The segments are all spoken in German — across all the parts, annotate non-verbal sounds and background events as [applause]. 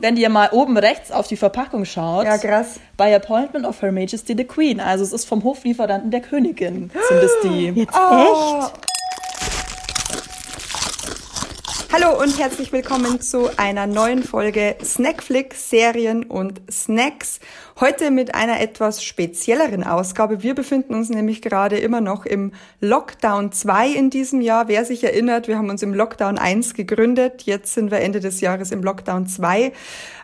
Wenn ihr mal oben rechts auf die Verpackung schaut, Ja, krass. by appointment of Her Majesty the Queen. Also es ist vom Hoflieferanten der Königin, sind es die. Jetzt Oh. echt? Hallo und herzlich willkommen zu einer neuen Folge Snackflix Serien und Snacks. Heute mit einer etwas spezielleren Ausgabe. Wir befinden uns nämlich gerade immer noch im Lockdown 2 in diesem Jahr. Wer sich erinnert, wir haben uns im Lockdown 1 gegründet. Jetzt sind wir Ende des Jahres im Lockdown 2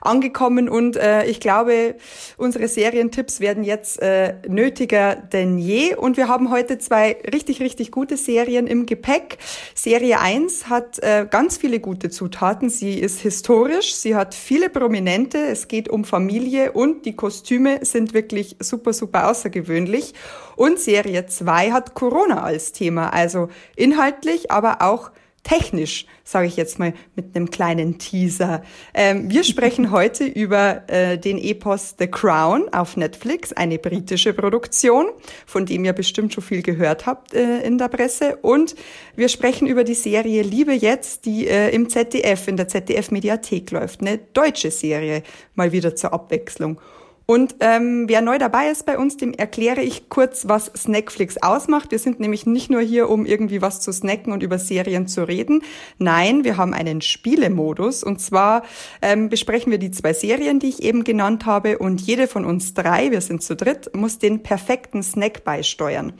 angekommen und äh, ich glaube, unsere Serientipps werden jetzt äh, nötiger denn je. Und wir haben heute zwei richtig, richtig gute Serien im Gepäck. Serie 1 hat äh, ganz viele gute Zutaten. Sie ist historisch, sie hat viele Prominente, es geht um Familie und die Kostüme sind wirklich super, super außergewöhnlich. Und Serie 2 hat Corona als Thema, also inhaltlich, aber auch technisch, sage ich jetzt mal mit einem kleinen Teaser. Ähm, wir sprechen [laughs] heute über äh, den Epos The Crown auf Netflix, eine britische Produktion, von dem ihr bestimmt schon viel gehört habt äh, in der Presse. Und wir sprechen über die Serie Liebe jetzt, die äh, im ZDF, in der ZDF-Mediathek läuft. Eine deutsche Serie, mal wieder zur Abwechslung. Und ähm, wer neu dabei ist bei uns, dem erkläre ich kurz, was Snackflix ausmacht. Wir sind nämlich nicht nur hier, um irgendwie was zu snacken und über Serien zu reden. Nein, wir haben einen Spielemodus. Und zwar ähm, besprechen wir die zwei Serien, die ich eben genannt habe. Und jede von uns drei, wir sind zu dritt, muss den perfekten Snack beisteuern.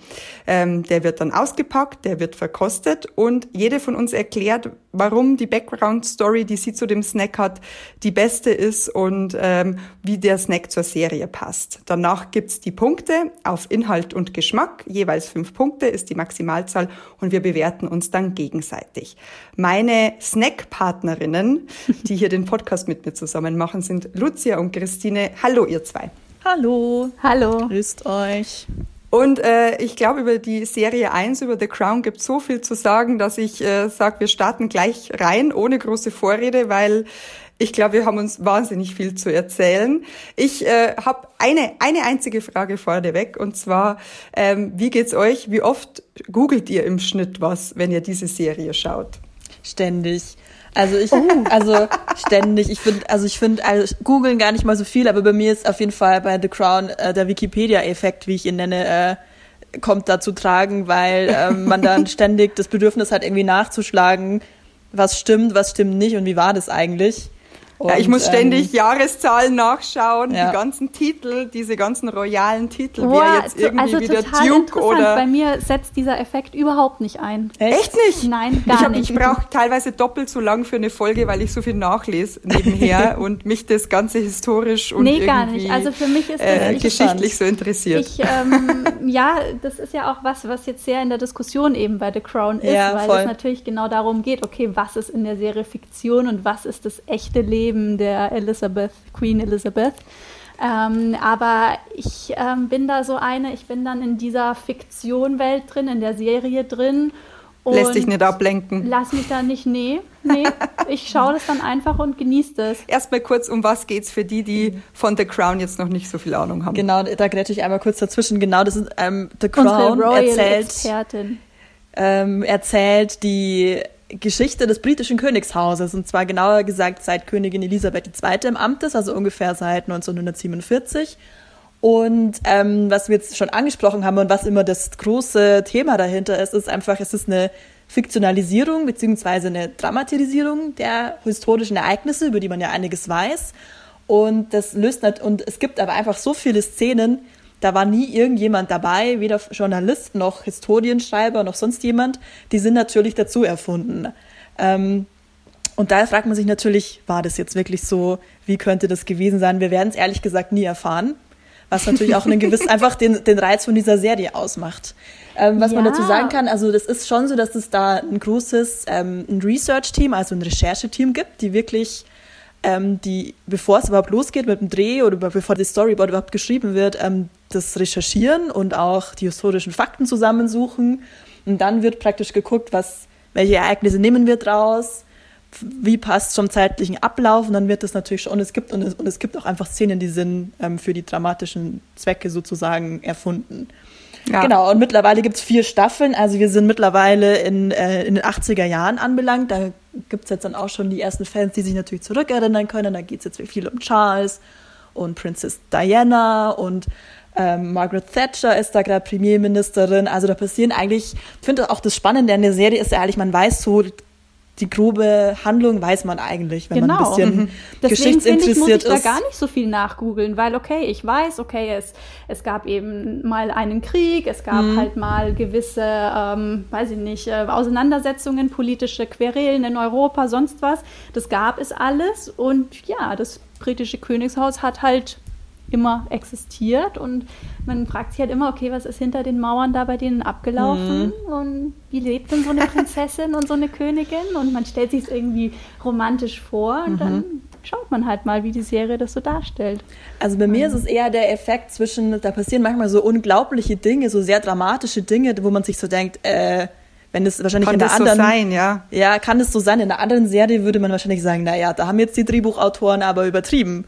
Ähm, der wird dann ausgepackt, der wird verkostet und jede von uns erklärt, warum die Background-Story, die sie zu dem Snack hat, die beste ist und ähm, wie der Snack zur Serie passt. Danach gibt's die Punkte auf Inhalt und Geschmack. Jeweils fünf Punkte ist die Maximalzahl und wir bewerten uns dann gegenseitig. Meine Snackpartnerinnen, [laughs] die hier den Podcast mit mir zusammen machen, sind Lucia und Christine. Hallo ihr zwei. Hallo, Hallo. grüßt euch. Und äh, ich glaube, über die Serie 1, über The Crown, gibt so viel zu sagen, dass ich äh, sage, wir starten gleich rein, ohne große Vorrede, weil ich glaube, wir haben uns wahnsinnig viel zu erzählen. Ich äh, habe eine, eine einzige Frage vorneweg, und zwar, ähm, wie geht's euch? Wie oft googelt ihr im Schnitt was, wenn ihr diese Serie schaut? Ständig. Also ich, also ständig. Ich finde, also ich finde, also googeln gar nicht mal so viel, aber bei mir ist auf jeden Fall bei The Crown äh, der Wikipedia-Effekt, wie ich ihn nenne, äh, kommt da zu tragen, weil ähm, man dann [laughs] ständig das Bedürfnis hat, irgendwie nachzuschlagen, was stimmt, was stimmt nicht und wie war das eigentlich. Ja, ich Und, muss ständig ähm, Jahreszahlen nachschauen, Ja. die ganzen Titel, diese ganzen royalen Titel, Boah, wer jetzt to- irgendwie also wieder Duke oder Bei mir setzt dieser Effekt überhaupt nicht ein. Echt nicht? Nein, ich gar hab, nicht. Ich brauche teilweise doppelt so lang für eine Folge, weil ich so viel nachlese nebenher [laughs] und mich das Ganze historisch und Nee, gar nicht. Also für mich ist das äh, ich, geschichtlich so interessiert. ich ähm, [laughs] ja, das ist ja auch was, was jetzt sehr in der Diskussion eben bei The Crown ist, Ja, weil voll. es natürlich genau darum geht, okay, was ist in der Serie Fiktion und was ist das echte Leben der Elizabeth, Queen Elizabeth. Ähm, aber ich ähm, bin da so eine, ich bin dann in dieser Fiktionwelt drin, in der Serie drin. Und Lässt dich nicht ablenken. Lass mich da nicht, nee, nee. Ich schaue das dann einfach und genieße das. [laughs] Erstmal kurz, um was geht's für die, die von The Crown jetzt noch nicht so viel Ahnung haben. Genau, da grätsche ich einmal kurz dazwischen. Genau, das ist ähm, The Unsere Crown Royal erzählt, Expertin. ähm, erzählt die Geschichte des britischen Königshauses und zwar genauer gesagt seit Königin Elisabeth II. im Amt ist, also ungefähr seit 1947. Und ähm, was wir jetzt schon angesprochen haben und was immer das große Thema dahinter ist, ist einfach, es ist eine Fiktionalisierung beziehungsweise eine Dramatisierung der historischen Ereignisse, über die man ja einiges weiß. Und das löst nicht, und es gibt aber einfach so viele Szenen, da war nie irgendjemand dabei, weder Journalist noch Historienschreiber noch sonst jemand. Die sind natürlich dazu erfunden. Ähm, und da fragt man sich natürlich, war das jetzt wirklich so? Wie könnte das gewesen sein? Wir werden es ehrlich gesagt nie erfahren. Was natürlich auch einen gewissen, [laughs] einfach den, den Reiz von dieser Serie ausmacht. Ähm, was man Ja. dazu sagen kann, also das ist schon so, dass es da ein großes ähm, ein Research-Team, also ein Rechercheteam gibt, die wirklich ähm, die, bevor es überhaupt losgeht mit dem Dreh oder bevor das Storyboard überhaupt geschrieben wird, ähm, das recherchieren und auch die historischen Fakten zusammensuchen. Und dann wird praktisch geguckt, was, welche Ereignisse nehmen wir draus, wie passt zum zeitlichen Ablauf und dann wird das natürlich schon, und es gibt, und es, und es gibt auch einfach Szenen, die sind ähm, für die dramatischen Zwecke sozusagen erfunden. Ja. Genau, und mittlerweile gibt's vier Staffeln. Also wir sind mittlerweile in, äh, in den 80er Jahren anbelangt. Da gibt's jetzt dann auch schon die ersten Fans, die sich natürlich zurückerinnern können. Da geht's jetzt viel um Charles und Princess Diana und ähm, Margaret Thatcher ist da gerade Premierministerin. Also da passieren eigentlich, ich finde auch das Spannende an der Serie ist ja ehrlich, man weiß so die grobe Handlung weiß man eigentlich, wenn genau. man ein bisschen mhm. Deswegen geschichtsinteressiert ich, muss ich ist. da gar nicht so viel nachgoogeln, weil okay, ich weiß, okay, es, es gab eben mal einen Krieg, es gab mhm. halt mal gewisse, ähm, weiß ich nicht, äh, Auseinandersetzungen, politische Querelen in Europa, sonst was. Das gab es alles und ja, das britische Königshaus hat halt immer existiert und man fragt sich halt immer, okay, was ist hinter den Mauern da bei denen abgelaufen mhm. und wie lebt denn so eine Prinzessin und so eine Königin und man stellt sich es irgendwie romantisch vor und mhm. dann schaut man halt mal, wie die Serie das so darstellt. Also bei mir ist es eher der Effekt zwischen, da passieren manchmal so unglaubliche Dinge, so sehr dramatische Dinge, wo man sich so denkt, äh, wenn es wahrscheinlich kann in der das anderen, so sein, ja. Ja, kann es so sein. In einer anderen Serie würde man wahrscheinlich sagen, naja, da haben jetzt die Drehbuchautoren aber übertrieben.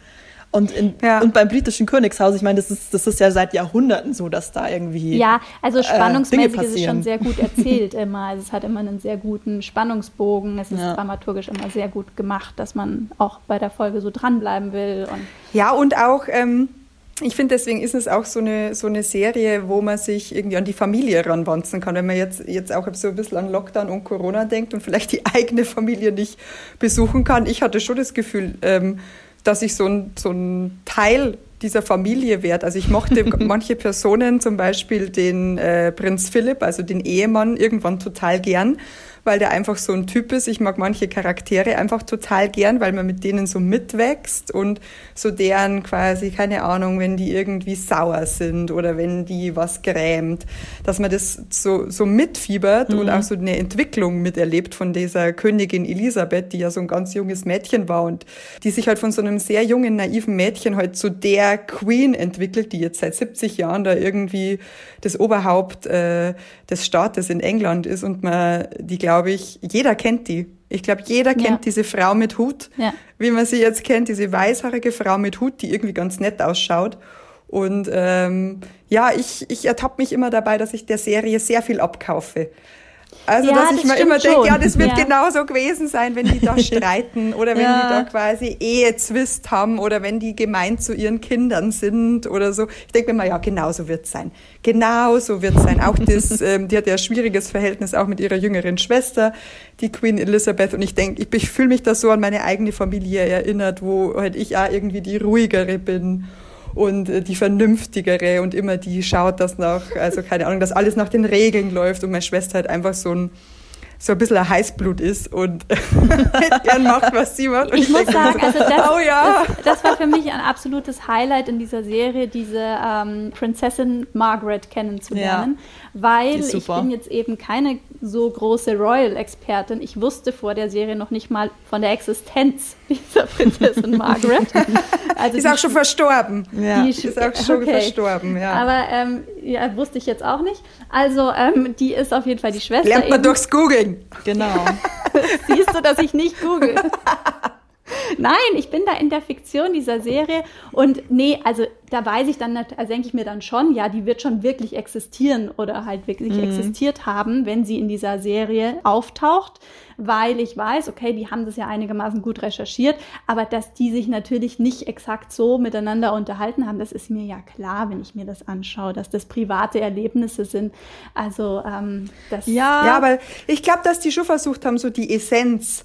Und, in, ja. und beim britischen Königshaus, ich meine, das ist, das ist ja seit Jahrhunderten so, dass da irgendwie. Ja, also äh, spannungsmäßig äh, ist es schon sehr gut erzählt [laughs] immer. Also es hat immer einen sehr guten Spannungsbogen. Es ist ja. dramaturgisch immer sehr gut gemacht, dass man auch bei der Folge so dranbleiben will. Und ja, und auch. Ähm ich finde, deswegen ist es auch so eine, so eine Serie, wo man sich irgendwie an die Familie ranwanzen kann. Wenn man jetzt, jetzt auch so ein bisschen an Lockdown und Corona denkt und vielleicht die eigene Familie nicht besuchen kann. Ich hatte schon das Gefühl, ähm, dass ich so ein, so ein Teil dieser Familie werde. Also ich mochte [laughs] manche Personen, zum Beispiel den äh, Prinz Philipp, also den Ehemann, irgendwann total gern weil der einfach so ein Typ ist. Ich mag manche Charaktere einfach total gern, weil man mit denen so mitwächst und so deren quasi, keine Ahnung, wenn die irgendwie sauer sind oder wenn die was grämt, dass man das so, so mitfiebert mhm. und auch so eine Entwicklung miterlebt von dieser Königin Elisabeth, die ja so ein ganz junges Mädchen war und die sich halt von so einem sehr jungen, naiven Mädchen halt zu der Queen entwickelt, die jetzt seit 70 Jahren da irgendwie das Oberhaupt äh, des Staates in England ist und man die, glaube glaube ich, jeder kennt die. Ich glaube, jeder kennt ja. diese Frau mit Hut, ja. wie man sie jetzt kennt, diese weißhaarige Frau mit Hut, die irgendwie ganz nett ausschaut. Und ähm, ja, ich, ich ertappe mich immer dabei, dass ich der Serie sehr viel abkaufe. Also, ja, dass ich mir immer denke, ja, das wird ja. genauso gewesen sein, wenn die da [laughs] streiten oder wenn ja. die da quasi Ehezwist haben oder wenn die gemeint zu ihren Kindern sind oder so. Ich denke mir mal, ja, genauso wird es sein. Genauso wird es sein. Auch das, [laughs] ähm, die hat ja ein schwieriges Verhältnis auch mit ihrer jüngeren Schwester, die Queen Elizabeth. Und ich denke, ich, ich fühle mich da so an meine eigene Familie erinnert, wo halt ich auch irgendwie die ruhigere bin und äh, die vernünftigere und immer die schaut, dass nach, also keine Ahnung, dass alles nach den Regeln läuft und meine Schwester halt einfach so ein so ein bisschen ein Heißblut ist und [laughs] gern macht, was sie macht. Und ich, ich muss sagen, so, [laughs] also das, oh ja. das, das, war für mich ein absolutes Highlight in dieser Serie, diese ähm, Prinzessin Margaret kennenzulernen, ja, weil ich bin jetzt eben keine so große Royal-Expertin. Ich wusste vor der Serie noch nicht mal von der Existenz [laughs] dieser Prinzessin Margaret. [laughs] Also die ist auch schon verstorben. Ja. Die ist auch schon okay. verstorben, ja. Aber ähm, ja, wusste ich jetzt auch nicht. Also ähm, die ist auf jeden Fall die Schwester. Lernt man eben. durchs Googeln. Genau. [laughs] Siehst du, dass ich nicht google? [laughs] Nein, ich bin da in der Fiktion dieser Serie und nee, also da weiß ich dann, also denke ich mir dann schon, ja, die wird schon wirklich existieren oder halt wirklich mhm. existiert haben, wenn sie in dieser Serie auftaucht, weil ich weiß, okay, die haben das ja einigermaßen gut recherchiert, aber dass die sich natürlich nicht exakt so miteinander unterhalten haben, das ist mir ja klar, wenn ich mir das anschaue, dass das private Erlebnisse sind. Also ähm, das ja, ja, aber ich glaube, dass die schon versucht haben, so die Essenz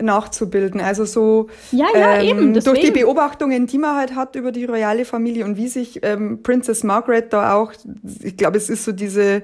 nachzubilden. Also so ja, ja, ähm, eben, durch die Beobachtungen, die man halt hat über die royale Familie und wie sich ähm, Princess Margaret da auch, ich glaube, es ist so diese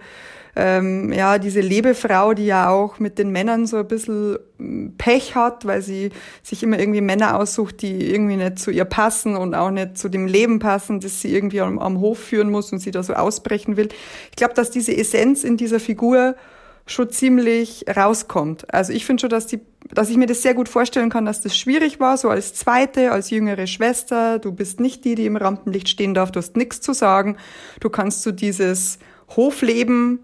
ähm, ja, diese Lebefrau, die ja auch mit den Männern so ein bisschen hm, Pech hat, weil sie sich immer irgendwie Männer aussucht, die irgendwie nicht zu ihr passen und auch nicht zu dem Leben passen, das sie irgendwie am, am Hof führen muss und sie da so ausbrechen will. Ich glaube, dass diese Essenz in dieser Figur schon ziemlich rauskommt. Also ich finde schon, dass die, dass ich mir das sehr gut vorstellen kann, dass das schwierig war, so als zweite, als jüngere Schwester. Du bist nicht die, die im Rampenlicht stehen darf, du hast nichts zu sagen. Du kannst so dieses Hofleben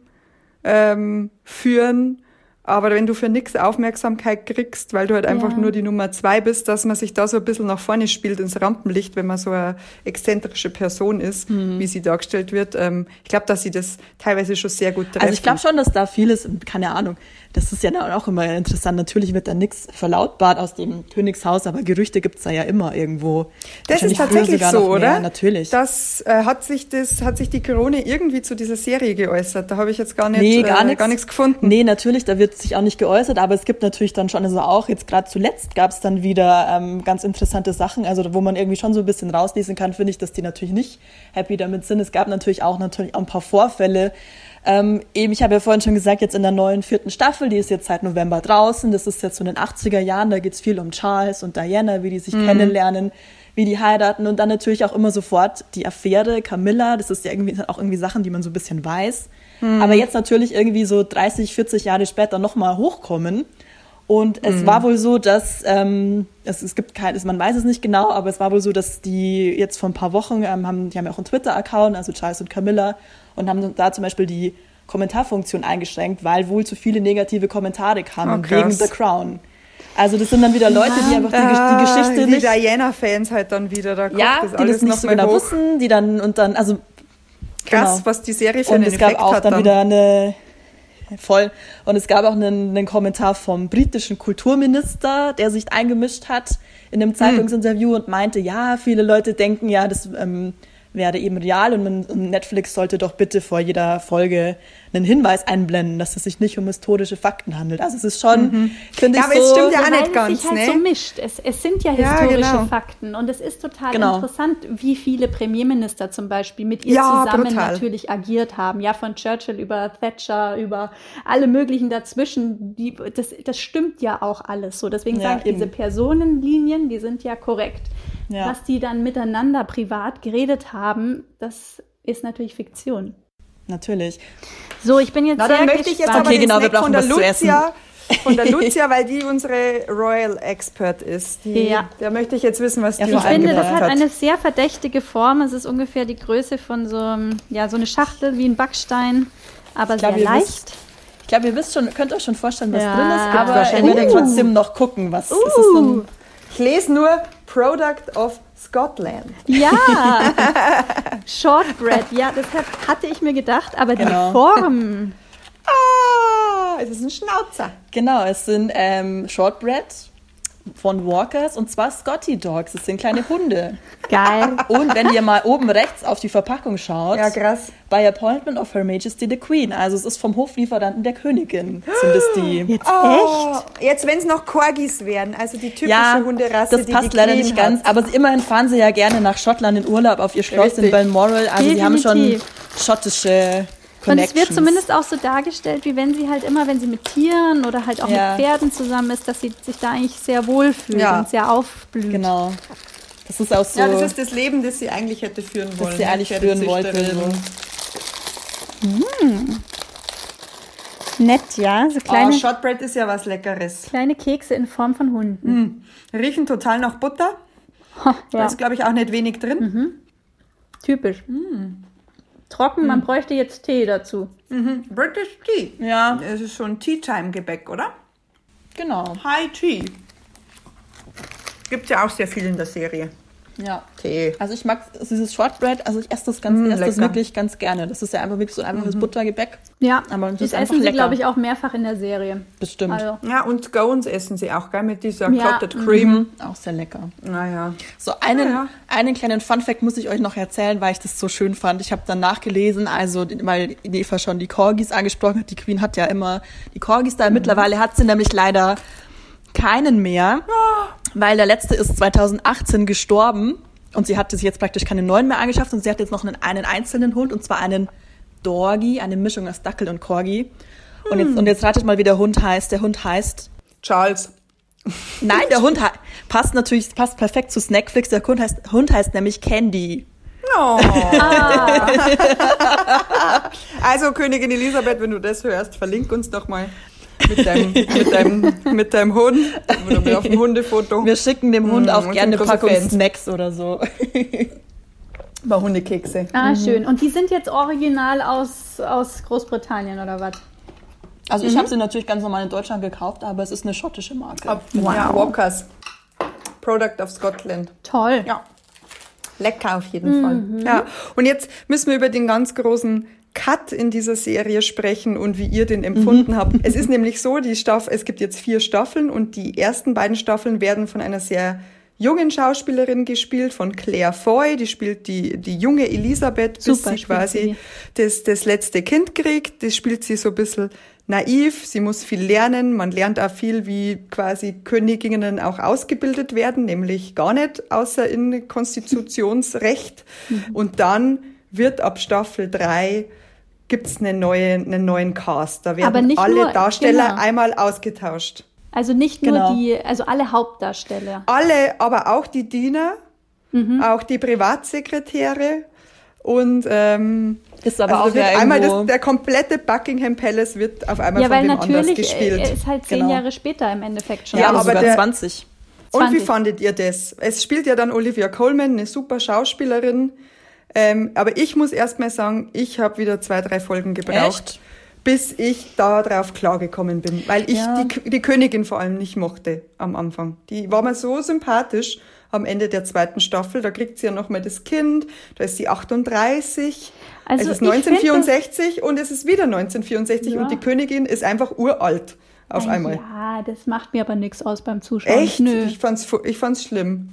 ähm, führen aber wenn du für nichts Aufmerksamkeit kriegst, weil du halt einfach Ja. nur die Nummer zwei bist, dass man sich da so ein bisschen nach vorne spielt ins Rampenlicht, wenn man so eine exzentrische Person ist, Mhm. wie sie dargestellt wird. Ähm, ich glaube, dass sie das teilweise schon sehr gut treffen. Also ich glaube schon, dass da vieles, keine Ahnung, das ist ja auch immer interessant. Natürlich wird da nichts verlautbart aus dem Königshaus, aber Gerüchte gibt's da ja immer irgendwo. Das ist tatsächlich so, oder? Natürlich. Das äh, hat sich das hat sich die Krone irgendwie zu dieser Serie geäußert. Da habe ich jetzt gar nicht nee, gar äh, nichts. gar nichts gefunden. Nee, natürlich, da wird sich auch nicht geäußert, aber es gibt natürlich dann schon, also auch jetzt gerade zuletzt gab es dann wieder ähm, ganz interessante Sachen, also wo man irgendwie schon so ein bisschen rauslesen kann, finde ich, dass die natürlich nicht happy damit sind. Es gab natürlich auch natürlich auch ein paar Vorfälle. Ähm, eben, ich habe ja vorhin schon gesagt, jetzt in der neuen vierten Staffel, die ist jetzt seit November draußen, das ist jetzt so in den 80er Jahren, da geht's viel um Charles und Diana, wie die sich kennenlernen, wie die heiraten und dann natürlich auch immer sofort die Affäre Camilla, das ist ja irgendwie auch irgendwie Sachen, die man so ein bisschen weiß. Aber jetzt natürlich irgendwie so 30, 40 Jahre später nochmal hochkommen. Und es war wohl so, dass ähm, es, es gibt kein, man weiß es nicht genau, aber es war wohl so, dass die jetzt vor ein paar Wochen ähm, haben, die haben ja auch einen Twitter-Account, also Charles und Camilla, und haben da zum Beispiel die Kommentarfunktion eingeschränkt, weil wohl zu viele negative Kommentare kamen Oh, wegen The Crown. Also das sind dann wieder Leute, die einfach die, die Geschichte die nicht Diana-Fans halt dann wieder, da kommt ja, das die alles das nicht so genau hoch. wissen, die dann und dann, also Krass, genau. was die Serie für und einen es gab auch dann dann. wieder eine voll und es gab auch einen, einen Kommentar vom britischen Kulturminister, der sich eingemischt hat in Hm. einem Zeitungsinterview und meinte, ja, viele Leute denken ja, das ähm, wäre eben real und, man, und Netflix sollte doch bitte vor jeder Folge einen Hinweis einblenden, dass es sich nicht um historische Fakten handelt. Also es ist schon, finde Mhm. Ja, ich aber so, es stimmt ja auch nicht es ganz, sich halt ne? so mischt. Es, es sind ja Ja, historische genau. Fakten und es ist total Genau. interessant, wie viele Premierminister zum Beispiel mit ihr Ja, zusammen brutal. natürlich agiert haben. Ja, von Churchill über Thatcher, über alle möglichen dazwischen. Die, das, das stimmt ja auch alles so. Deswegen Ja, sage ich, diese eben. Personenlinien, die sind ja korrekt. Ja. Was die dann miteinander privat geredet haben, das ist natürlich Fiktion. natürlich. So, ich bin jetzt Na, sehr dann möchte ich jetzt aber Okay, den genau, wir Snack von brauchen der. Lucia, von der [laughs] Lucia, weil die unsere Royal Expert ist. Die, Ja. Da möchte ich jetzt wissen, was Ja, die vor Ich finde, das hat eine sehr verdächtige Form. Es ist ungefähr die Größe von so, einem- ja, so eine Schachtel wie ein Backstein, aber Ich glaube, sehr leicht. wisst, ich glaube, ihr wisst schon, könnt euch schon vorstellen, was Ja, drin ist, aber ich wahrscheinlich. werde Uh. trotzdem noch gucken, was es ist. Uh. Denn, Ich lese nur Product of Scotland. Ja, [laughs] Shortbread, ja, das hat, hatte ich mir gedacht, aber Genau. die Form, [laughs] Ah, es ist ein Schnauzer. Genau, es sind ähm, Shortbread von Walkers und zwar Scotty Dogs. Das sind kleine Hunde. geil. Und wenn ihr mal oben rechts auf die Verpackung schaut, Ja, krass. by appointment of Her Majesty the Queen. Also es ist vom Hoflieferanten der Königin, sind es die. Jetzt Oh, echt? jetzt, wenn es noch Corgis wären, also die typische Ja, Hunderasse, das die passt die leider Queen nicht ganz, hat. aber sie- immerhin fahren sie ja gerne nach Schottland in Urlaub auf ihr Schloss in Richtig. Balmoral. Also sie haben schon Definitiv. schottische Und es wird zumindest auch so dargestellt, wie wenn sie halt immer, wenn sie mit Tieren oder halt auch Ja. mit Pferden zusammen ist, dass sie sich da eigentlich sehr wohl fühlt Ja. und sehr aufblüht. Genau. Das ist auch so. Ja, das ist das Leben, das sie eigentlich hätte führen wollen. sie eigentlich führen wollte. Pferdezüchterin. Nett, ja. So kleine, Oh, Shortbread ist ja was Leckeres. kleine Kekse in Form von Hunden. Riechen total nach Butter. Ha, Da ja. ist, glaube ich, auch nicht wenig drin. Typisch. Trocken, man bräuchte jetzt Tee dazu. Mhm. British Tea. Ja, Es ist schon Tea-Time-Gebäck, oder? genau. High Tea. Gibt ja auch sehr viel in der Serie. Ja. Tee. Also ich mag dieses Shortbread, also ich esse das ganz, Mm, esse das wirklich ganz gerne. Das ist ja einfach wirklich so ein einfaches Buttergebäck. Ja, Aber das das essen sie, glaube ich, auch mehrfach in der Serie. Bestimmt. Also, Ja, und Scones essen sie auch, gell, mit dieser Ja, Clotted Cream. Auch sehr lecker. Naja. So, einen, Ja, ja. einen kleinen Funfact muss ich euch noch erzählen, weil ich das so schön fand. Ich habe dann nachgelesen, also weil die Eva schon die Corgis angesprochen hat. Die Queen hat ja immer die Corgis Mhm. da. Mittlerweile hat sie nämlich leider keinen mehr, weil der letzte ist 2018 gestorben und sie hatte sich jetzt praktisch keine neuen mehr angeschafft und sie hat jetzt noch einen, einen einzelnen Hund und zwar einen Dorgi, eine Mischung aus Dackel und Corgi. Und Hm. jetzt, und jetzt ratet mal, wie der Hund heißt. Der Hund heißt Charles. Nein, der [laughs] Hund passt natürlich, passt perfekt zu Snackflix. Der Hund heißt, Hund heißt nämlich Candy. Oh. [laughs] also, Königin Elisabeth, wenn du das hörst, verlink uns doch mal mit deinem, mit deinem, mit deinem Hund oder mit auf dem Hundefoto. Wir schicken dem Hund Mm, auch gerne eine Packung Fans. Snacks oder so. [laughs] Bei Hundekekse. ah, schön. Und die sind jetzt original aus, aus Großbritannien oder was? Also ich habe sie natürlich ganz normal in Deutschland gekauft, aber es ist eine schottische Marke. Ab, Ja, Walkers. Product of Scotland. Toll. Ja. Lecker auf jeden Fall. Ja. Und jetzt müssen wir über den ganz großen Cut in dieser Serie sprechen und wie ihr den empfunden habt. Es ist [laughs] nämlich so, die Staffel, es gibt jetzt vier Staffeln und die ersten beiden Staffeln werden von einer sehr jungen Schauspielerin gespielt, von Claire Foy, die spielt die, die junge Elisabeth, bis Super, sie quasi sie. das, das letzte Kind kriegt. Das spielt sie so ein bisschen naiv, sie muss viel lernen, man lernt auch viel, wie quasi Königinnen auch ausgebildet werden, nämlich gar nicht, außer in Konstitutionsrecht. Mhm. Und dann wird ab Staffel drei gibt's eine neue, einen neuen Cast. Da Aber werden nicht alle nur- Darsteller genau. einmal ausgetauscht. Also nicht nur Genau. die, also alle Hauptdarsteller. Alle, aber auch die Diener, Mhm. auch die Privatsekretäre und ähm, Ist aber also auch wird ja einmal das, der komplette Buckingham Palace wird auf einmal Ja, von weil wem anders natürlich, gespielt. er ist halt zehn Genau. Jahre später im Endeffekt schon. Ja, ja, aber sogar der- 20. Und wie 20. fandet ihr das? Es spielt ja dann Olivia Colman, eine super Schauspielerin. Ähm, aber ich muss erst mal sagen, ich habe wieder zwei, drei Folgen gebraucht, Echt? bis ich da drauf klargekommen bin. Weil ich Ja. die, die Königin vor allem nicht mochte am Anfang. Die war mir so sympathisch am Ende der zweiten Staffel. Da kriegt sie ja noch mal das Kind. Da ist sie 38. Also es ist ich find 1964 und es ist wieder 1964 Ja. und die Königin ist einfach uralt auf einmal. Ja, das macht mir aber nichts aus beim Zuschauen. Echt? Nö. Ich fand's, ich fand's schlimm.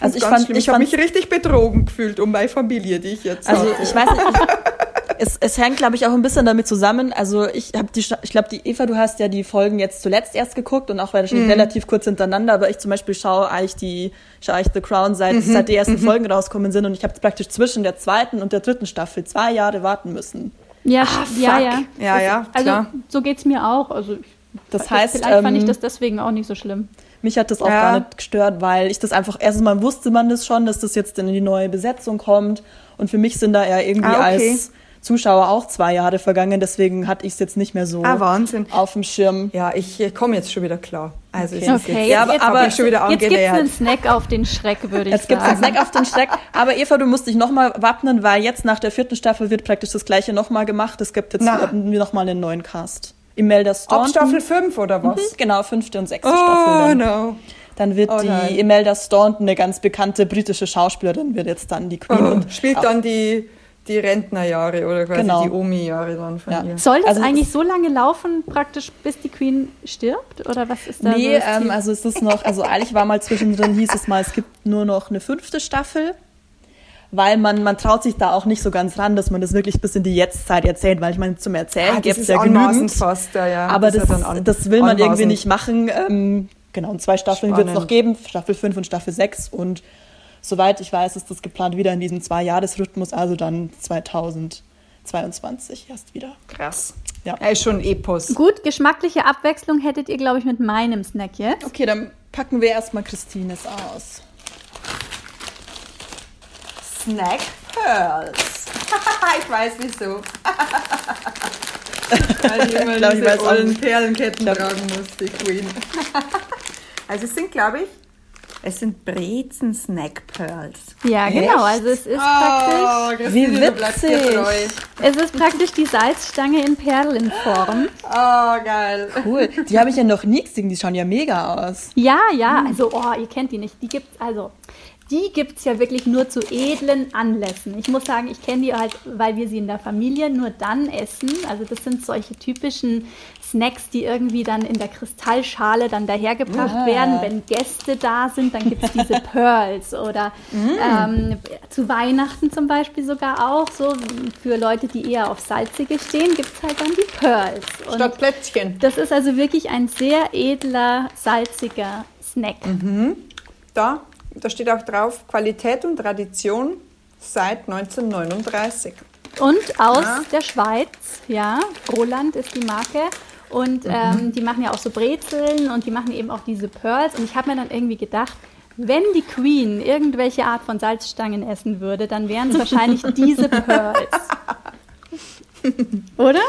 Also ich fand, schlimm. ich ich habe mich richtig betrogen gefühlt um meine Familie, die ich jetzt also habe. ich weiß nicht, ich, [laughs] es, es hängt glaube ich auch ein bisschen damit zusammen. Also ich habe die, ich glaube die Eva, du hast ja die Folgen jetzt zuletzt erst geguckt und auch wahrscheinlich relativ kurz hintereinander. Aber ich zum Beispiel schaue eigentlich die, schaue eigentlich The Crown seit seit die ersten Folgen rauskommen sind und ich habe praktisch zwischen der zweiten und der dritten Staffel zwei Jahre warten müssen. Ja, Ah, ja, fuck. ja. Ja, ja, Also klar. so geht's mir auch. Also ich, Das heißt, vielleicht fand ich ähm, das deswegen auch nicht so schlimm. Mich hat das auch Ja. gar nicht gestört, weil ich das einfach, erstens mal wusste man das schon, dass das jetzt in die neue Besetzung kommt. Und für mich sind da ja irgendwie Ah, okay. als Zuschauer auch zwei Jahre vergangen, deswegen hatte ich es jetzt nicht mehr so Ah, Wahnsinn. auf dem Schirm. Ja, ich komme jetzt schon wieder klar. Also es Okay. ist Okay, jetzt, Ja, aber- jetzt, aber ich schon wieder jetzt gibt's angenähert. einen Snack auf den Schreck, würde ich Jetzt gibt's sagen. einen Snack auf den Schreck. Aber Eva, du musst dich nochmal wappnen, weil jetzt nach der vierten Staffel wird praktisch das gleiche nochmal gemacht. Es gibt jetzt nochmal einen neuen Cast. Imelda Ab Staunton. Staffel 5 oder Mhm, was? Genau, fünfte und sechste Oh, Staffel. Dann. no. dann wird Oh die nein. Imelda Staunton, eine ganz bekannte britische Schauspielerin, wird jetzt dann die Queen. Oh, und spielt auch- dann die, die Rentnerjahre oder quasi Genau. die Omi-Jahre dann von Ja. ihr. Soll das Also eigentlich so lange laufen, praktisch bis die Queen stirbt? Oder was ist da Nee, so das ähm, also es ist noch, also eigentlich war mal zwischendrin, hieß es mal, es gibt nur noch eine fünfte Staffel, weil man, man traut sich da auch nicht so ganz ran, dass man das wirklich bis in die Jetztzeit erzählt, weil ich meine, zum Erzählen Ah, das gibt's ist ja genügend, fast, ja, ja. aber das, ja dann an- das will man irgendwie nicht machen. Ähm, genau, und zwei Staffeln wird es noch geben, Staffel 5 und Staffel 6 und soweit ich weiß, ist das geplant wieder in diesem Zwei-Jahres-Rhythmus, also dann 2022 erst wieder. Krass. Ja. Er ist schon ein Epos. Gut, geschmackliche Abwechslung hättet ihr, glaube ich, mit meinem Snack jetzt. Okay, dann packen wir erstmal Christines aus. Snack Pearls. [laughs] ich weiß wieso. [laughs] Weil die immer glaub, ich diese ollen. Perlenketten glaub- tragen muss, die Queen. [laughs] also es sind, glaube ich, es sind Brezen Snack Pearls. Ja, Echt? genau. Also es ist praktisch, Christine, Wie witzig. es ist praktisch die Salzstange in Perlenform. Oh, geil. Cool. Die habe ich ja noch nie gesehen, die schauen ja mega aus. Ja, ja, also, oh, ihr kennt die nicht. Die gibt's, also, die gibt's ja wirklich nur zu edlen Anlässen. Ich muss sagen, ich kenne die halt, weil wir sie in der Familie nur dann essen. Also, das sind solche typischen Snacks, die irgendwie dann in der Kristallschale dann dahergebracht Ja. werden. Wenn Gäste da sind, dann gibt's diese [laughs] Pearls. Oder ähm, zu Weihnachten zum Beispiel sogar auch so. Für Leute, die eher auf Salzige stehen, gibt's halt dann die Pearls. Und Statt Plätzchen. das ist also wirklich ein sehr edler, salziger Snack. Da, da steht auch drauf, Qualität und Tradition seit 1939. Und aus Ja. der Schweiz, ja, Roland ist die Marke. Und ähm, die machen ja auch so Brezeln und die machen eben auch diese Pearls. Und ich habe mir dann irgendwie gedacht, wenn die Queen irgendwelche Art von Salzstangen essen würde, dann wären es wahrscheinlich diese [laughs] Pearls. Oder?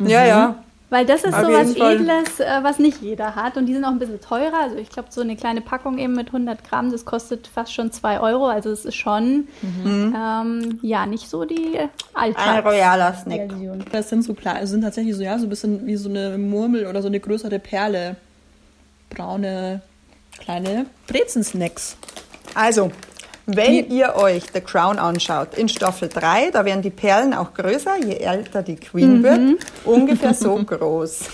Ja, ja. Weil das ist Auf so was Fall. Edles, äh, was nicht jeder hat. Und die sind auch ein bisschen teurer. Also ich glaube, so eine kleine Packung eben mit 100 Gramm, das kostet fast schon 2 Euro. Also es ist schon, ähm, ja, nicht so die Ein Alltagsversion. royaler Snack. Das sind so klein, sind tatsächlich so, ja, so ein bisschen wie so eine Murmel oder so eine größere Perle. Braune, kleine Brezensnacks. Also, wenn ihr euch The Crown anschaut, in Staffel 3, da werden die Perlen auch größer, je älter die Queen wird, ungefähr so [laughs] groß. [laughs]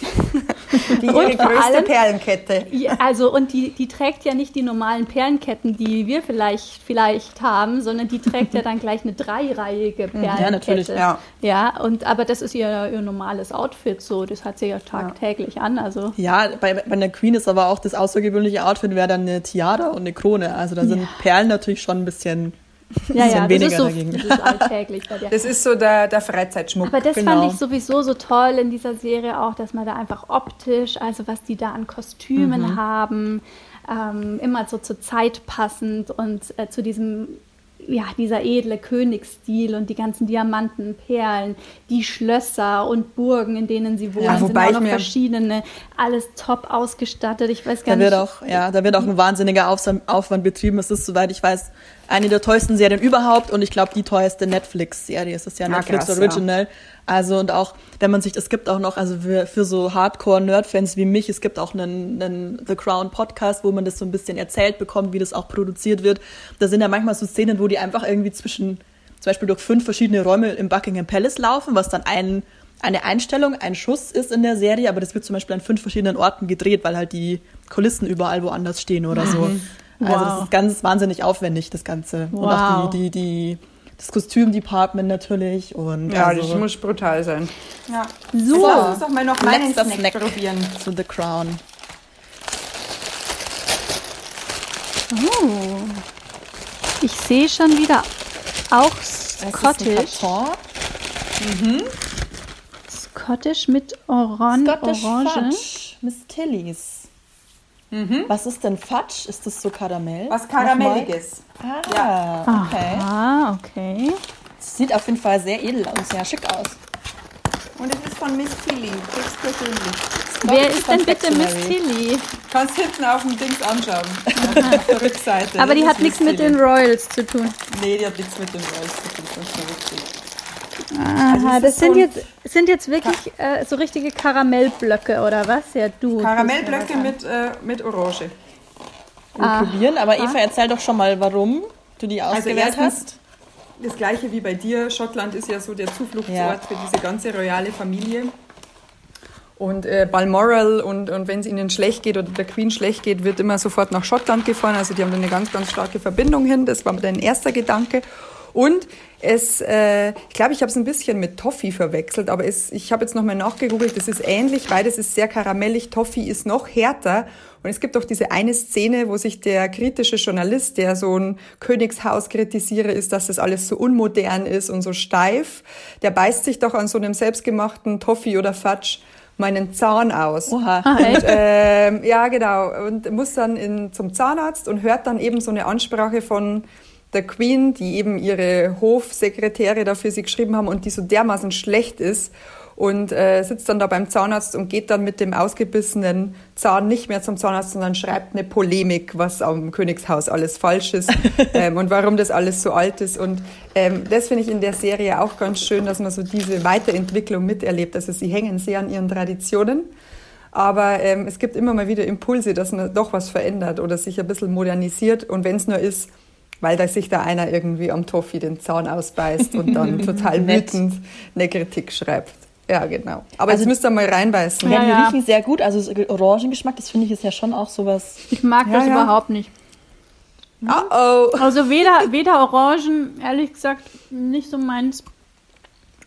Die ihre größte allem- Perlenkette. Ja, also und die, die trägt ja nicht die normalen Perlenketten, die wir vielleicht vielleicht haben, sondern die trägt ja [laughs] dann gleich eine dreireihige Perlenkette. natürlich, ja. Ja, und aber das ist ihr, ihr normales Outfit so, das hat sie ja tagtäglich an, also Ja, bei, bei der Queen ist aber auch das außergewöhnliche Outfit wäre dann eine Tiara und eine Krone. Also da sind Perlen natürlich schon ein bisschen, ja, bisschen ja, das weniger ist so dagegen. das ist alltäglich bei der. Das ist so der, der Freizeitschmuck. Aber das Genau. fand ich sowieso so toll in dieser Serie auch, dass man da einfach optisch, also was die da an Kostümen Mhm. haben, ähm, immer so zur Zeit passend und äh, zu diesem, ja, dieser edle Königsstil und die ganzen Diamanten, Perlen, die Schlösser und Burgen, in denen sie wohnen, Ja, sind auch noch verschiedene, alles top ausgestattet. Ich weiß gar da wird nicht. auch, ja, da wird auch ein wahnsinniger Aufwand betrieben. Es ist, soweit ich weiß, eine der teuersten Serien überhaupt und ich glaube die teuerste Netflix-Serie. Es ist ja Ah, Netflix krass, Original. Also und auch, wenn man sich, es gibt auch noch, also für, für so Hardcore-Nerd-Fans wie mich, es gibt auch einen, einen The Crown Podcast, wo man das so ein bisschen erzählt bekommt, wie das auch produziert wird. Da sind ja manchmal so Szenen, wo die einfach irgendwie zwischen, zum Beispiel durch fünf verschiedene Räume im Buckingham Palace laufen, was dann ein, eine Einstellung, ein Schuss ist in der Serie, aber das wird zum Beispiel an fünf verschiedenen Orten gedreht, weil halt die Kulissen überall woanders stehen oder so. Also das Wow. ist ganz wahnsinnig aufwendig, das Ganze. Und auch Wow. die, die, die, das Kostümdepartment natürlich. Und ja, also das muss brutal sein. Ja. So. Lass uns doch mal noch meinen Snack, Snack probieren. zu The Crown. Oh. Ich sehe schon wieder auch Es ist ein Scottish. Karton. Scottish mit Oran Scottish Orange. Fudge. Miss Tillys. Was ist denn Fudge? Ist das so Karamell? Was Karamelliges. Ah, okay. Ah, okay. Sieht auf jeden Fall sehr edel und sehr schick aus. Und es ist von Miss Tilly, höchstpersönlich. Wer ist denn bitte Miss. Tilly? Kannst hinten auf dem Dings anschauen. [laughs] auf der Rückseite. Aber die hat nichts mit den Royals zu tun. Nee, die hat nichts mit dem Reis zu tun. Das ist schon witzig. Aha, es das sind so jetzt, sind jetzt wirklich äh, so richtige Karamellblöcke, oder was? Ja, du. Karamellblöcke mit, äh, mit Orange. Wir probieren, aber Eva, erzähl doch schon mal, warum du die ausgewählt erstens- hast. Das gleiche wie bei dir. Schottland ist ja so der Zufluchtsort Ja. für diese ganze royale Familie. Und äh, Balmoral und, und wenn es ihnen schlecht geht oder der Queen schlecht geht, wird immer sofort nach Schottland gefahren. Also die haben da eine ganz, ganz starke Verbindung hin. Das war mein erster Gedanke. Und es, äh, ich glaube, ich habe es ein bisschen mit Toffee verwechselt, aber es, ich habe jetzt nochmal nachgegoogelt, das ist ähnlich, weil das ist sehr karamellig. Toffee ist noch härter. Und es gibt auch diese eine Szene, wo sich der kritische Journalist, der so ein Königshaus kritisiere, ist, dass das alles so unmodern ist und so steif, der beißt sich doch an so einem selbstgemachten Toffee oder Fudge meinen Zahn aus. Oha. Ah, echt? Ähm, ja, genau. Und muss dann in, zum Zahnarzt und hört dann eben so eine Ansprache von der Queen, die eben ihre Hofsekretäre da für sie geschrieben haben und die so dermaßen schlecht ist und äh, sitzt dann da beim Zahnarzt und geht dann mit dem ausgebissenen Zahn nicht mehr zum Zahnarzt, sondern schreibt eine Polemik, was am Königshaus alles falsch ist [laughs] ähm, und warum das alles so alt ist. Und ähm, das finde ich in der Serie auch ganz schön, dass man so diese Weiterentwicklung miterlebt. Also sie hängen sehr an ihren Traditionen. Aber ähm, es gibt immer mal wieder Impulse, dass man doch was verändert oder sich ein bisschen modernisiert. Und wenn es nur ist, weil da sich da einer irgendwie am Toffee den Zahn ausbeißt und dann [laughs] total wütend eine Kritik schreibt. Ja, genau. Aber Also- jetzt müsst ihr mal reinbeißen. Ja, Ja, die riechen sehr gut. Also so Orangengeschmack, das finde ich ist ja schon auch sowas. Ich mag Ja, das ja. überhaupt nicht. Oh, oh. Also weder, weder Orangen, ehrlich gesagt, nicht so meins.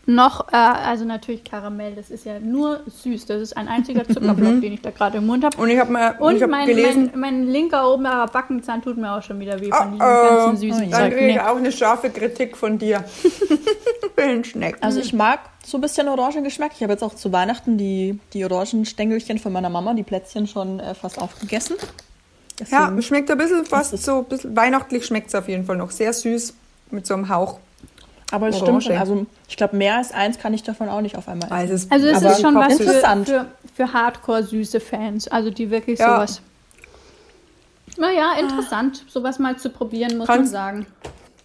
Noch, äh, also natürlich Karamell, das ist ja nur süß. Das ist ein einziger [laughs] Zuckerblock, den ich da gerade im Mund habe. Und ich habe mal Und ich hab mein, gelesen, mein, mein linker oberer Backenzahn tut mir auch schon wieder weh Oh, von diesem oh. ganzen süßen dann kriege ich Nee. auch eine scharfe Kritik von dir. [laughs] Schneck. Also ich mag so ein bisschen Orangengeschmack. Ich habe jetzt auch zu Weihnachten die, die Orangenstängelchen von meiner Mama, die Plätzchen schon äh, fast aufgegessen. Ja, Deswegen- schmeckt ein bisschen fast ist- so, ein bisschen weihnachtlich schmeckt es auf jeden Fall noch. Sehr süß, mit so einem Hauch. Aber es stimmt, also ich glaube, mehr als eins kann ich davon auch nicht auf einmal essen. Also es, Also es ist schon was für, interessant. für, für Hardcore-süße Fans, also die wirklich Ja. sowas. Naja, interessant, sowas mal zu probieren, muss Kann- man sagen.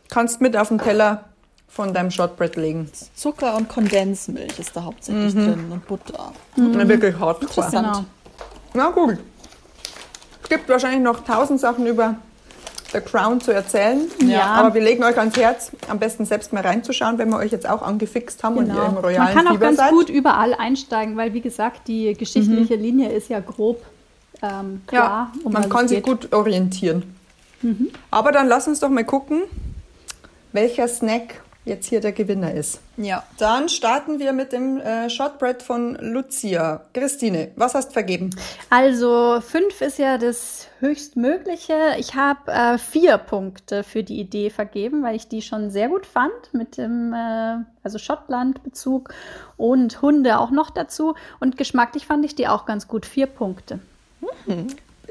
kannst mit auf den Teller von deinem Shortbread legen. Zucker und Kondensmilch ist da hauptsächlich drin und Butter. Mhm. Wirklich hardcore. Interessant. Genau. Na gut. Es gibt wahrscheinlich noch tausend Sachen über The Crown zu erzählen. Ja. Aber wir legen euch ans Herz, am besten selbst mal reinzuschauen, wenn wir euch jetzt auch angefixt haben und ihr im Genau. royalen Man kann auch Fieber ganz seid. gut überall einsteigen, weil wie gesagt, die geschichtliche Linie ist ja grob ähm, klar. Ja, um man kann sich gut orientieren. Aber dann lass uns doch mal gucken, welcher Snack jetzt hier der Gewinner ist. Ja. Dann starten wir mit dem äh, Shortbread von Lucia. Christine, was hast du vergeben? Also fünf ist ja das höchstmögliche. Ich habe äh, vier Punkte für die Idee vergeben, weil ich die schon sehr gut fand mit dem äh, also Schottland-Bezug und Hunde auch noch dazu. Und geschmacklich fand ich die auch ganz gut. Vier Punkte.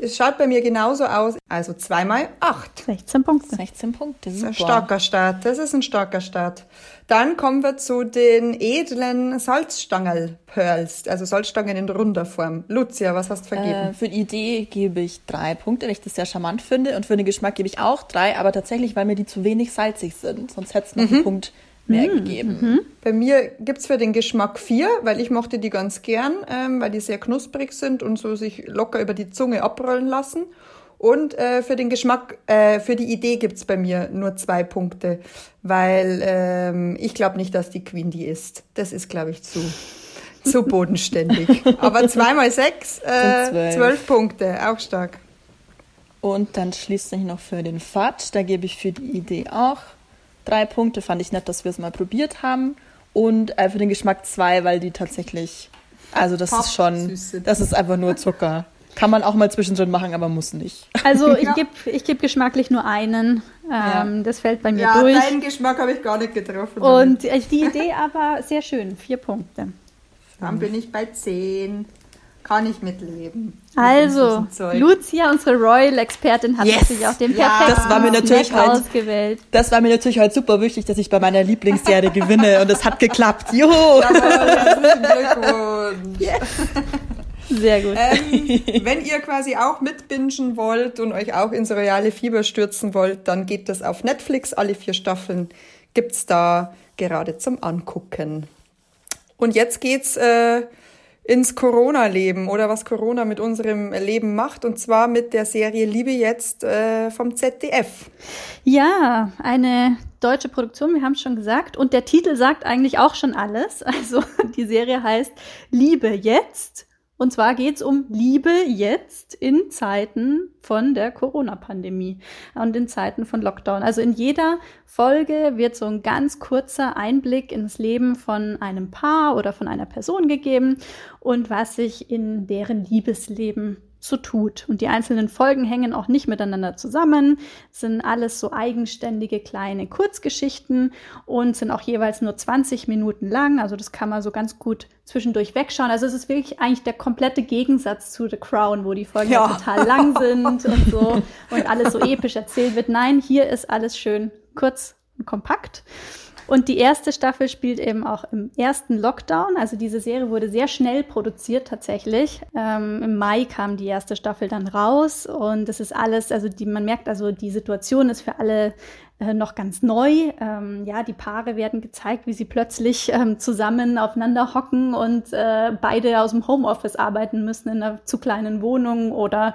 Es schaut bei mir genauso aus. Also zweimal acht. 16 Punkte. 16 Punkte, Das ist super. ein starker Start. Das ist ein starker Start. Dann kommen wir zu den edlen Salzstangerl-Pearls, also Salzstangen in runder Form. Lucia, was hast du Äh, vergeben? für die Idee gebe ich drei Punkte, weil ich das sehr charmant finde. Und für den Geschmack gebe ich auch drei, aber tatsächlich, weil mir die zu wenig salzig sind. Sonst hätte es noch einen Punkt mehr gegeben. Bei mir gibt's für den Geschmack vier, weil ich mochte die ganz gern, ähm, weil die sehr knusprig sind und so sich locker über die Zunge abrollen lassen. Und äh, für den Geschmack, äh, für die Idee gibt's bei mir nur zwei Punkte, weil ähm, ich glaube nicht, dass die Queen die ist. Das ist, glaube ich, zu, [laughs] zu bodenständig. Aber zweimal sechs, [laughs] äh, zwölf. zwölf Punkte, auch stark. Und dann schließlich noch für den Fatsch, da gebe ich für die Idee auch drei Punkte. Fand ich nett, dass wir es mal probiert haben. Und äh, für den Geschmack zwei, weil die tatsächlich, also das ist schon, das ist einfach nur Zucker. Kann man auch mal zwischendrin machen, aber muss nicht. Also ich gebe ich geb geschmacklich nur einen. Ähm, Das fällt bei mir durch. deinen Geschmack habe ich gar nicht getroffen. Und äh, die Idee aber sehr schön. Vier Punkte. dann bin ich bei zehn. Kann ich mitleben. Also, Mit. Lucia, unsere Royal-Expertin, hat Yes! natürlich auch den Ja, perfekten das war mir natürlich Snack halt- ausgewählt. Das war mir natürlich heute super wichtig, dass ich bei meiner Lieblingsserie gewinne und es hat geklappt. Juhu! Herzlichen Glückwunsch. Sehr gut. Ähm, wenn ihr quasi auch mitbingen wollt und euch auch ins royale Fieber stürzen wollt, dann geht das auf Netflix. Alle vier Staffeln gibt's da gerade zum Angucken. Und jetzt geht's äh, ins Corona-Leben oder was Corona mit unserem Leben macht. Und zwar mit der Serie Liebe jetzt äh, vom ZDF. Ja, eine deutsche Produktion, wir haben es schon gesagt. Und der Titel sagt eigentlich auch schon alles. [laughs] Also die Serie heißt Liebe jetzt. Und zwar geht es um Liebe jetzt in Zeiten von der Corona-Pandemie und in Zeiten von Lockdown. Also in jeder Folge wird so ein ganz kurzer Einblick ins Leben von einem Paar oder von einer Person gegeben und was sich in deren Liebesleben so tut. Und die einzelnen Folgen hängen auch nicht miteinander zusammen, sind alles so eigenständige kleine Kurzgeschichten und sind auch jeweils nur 20 Minuten lang. Also das kann man so ganz gut zwischendurch wegschauen. Also es ist wirklich eigentlich der komplette Gegensatz zu The Crown, wo die Folgen Ja. ja. total lang sind und so und alles so [laughs] episch erzählt wird. Nein, hier ist alles schön kurz und kompakt. Und die erste Staffel spielt eben auch im ersten Lockdown. Also diese Serie wurde sehr schnell produziert tatsächlich. Ähm, Im Mai kam die erste Staffel dann raus und das ist alles, also die, man merkt also, die Situation ist für alle äh, noch ganz neu. Ähm, ja, die Paare werden gezeigt, wie sie plötzlich ähm, zusammen aufeinander hocken und äh, beide aus dem Homeoffice arbeiten müssen in einer zu kleinen Wohnung oder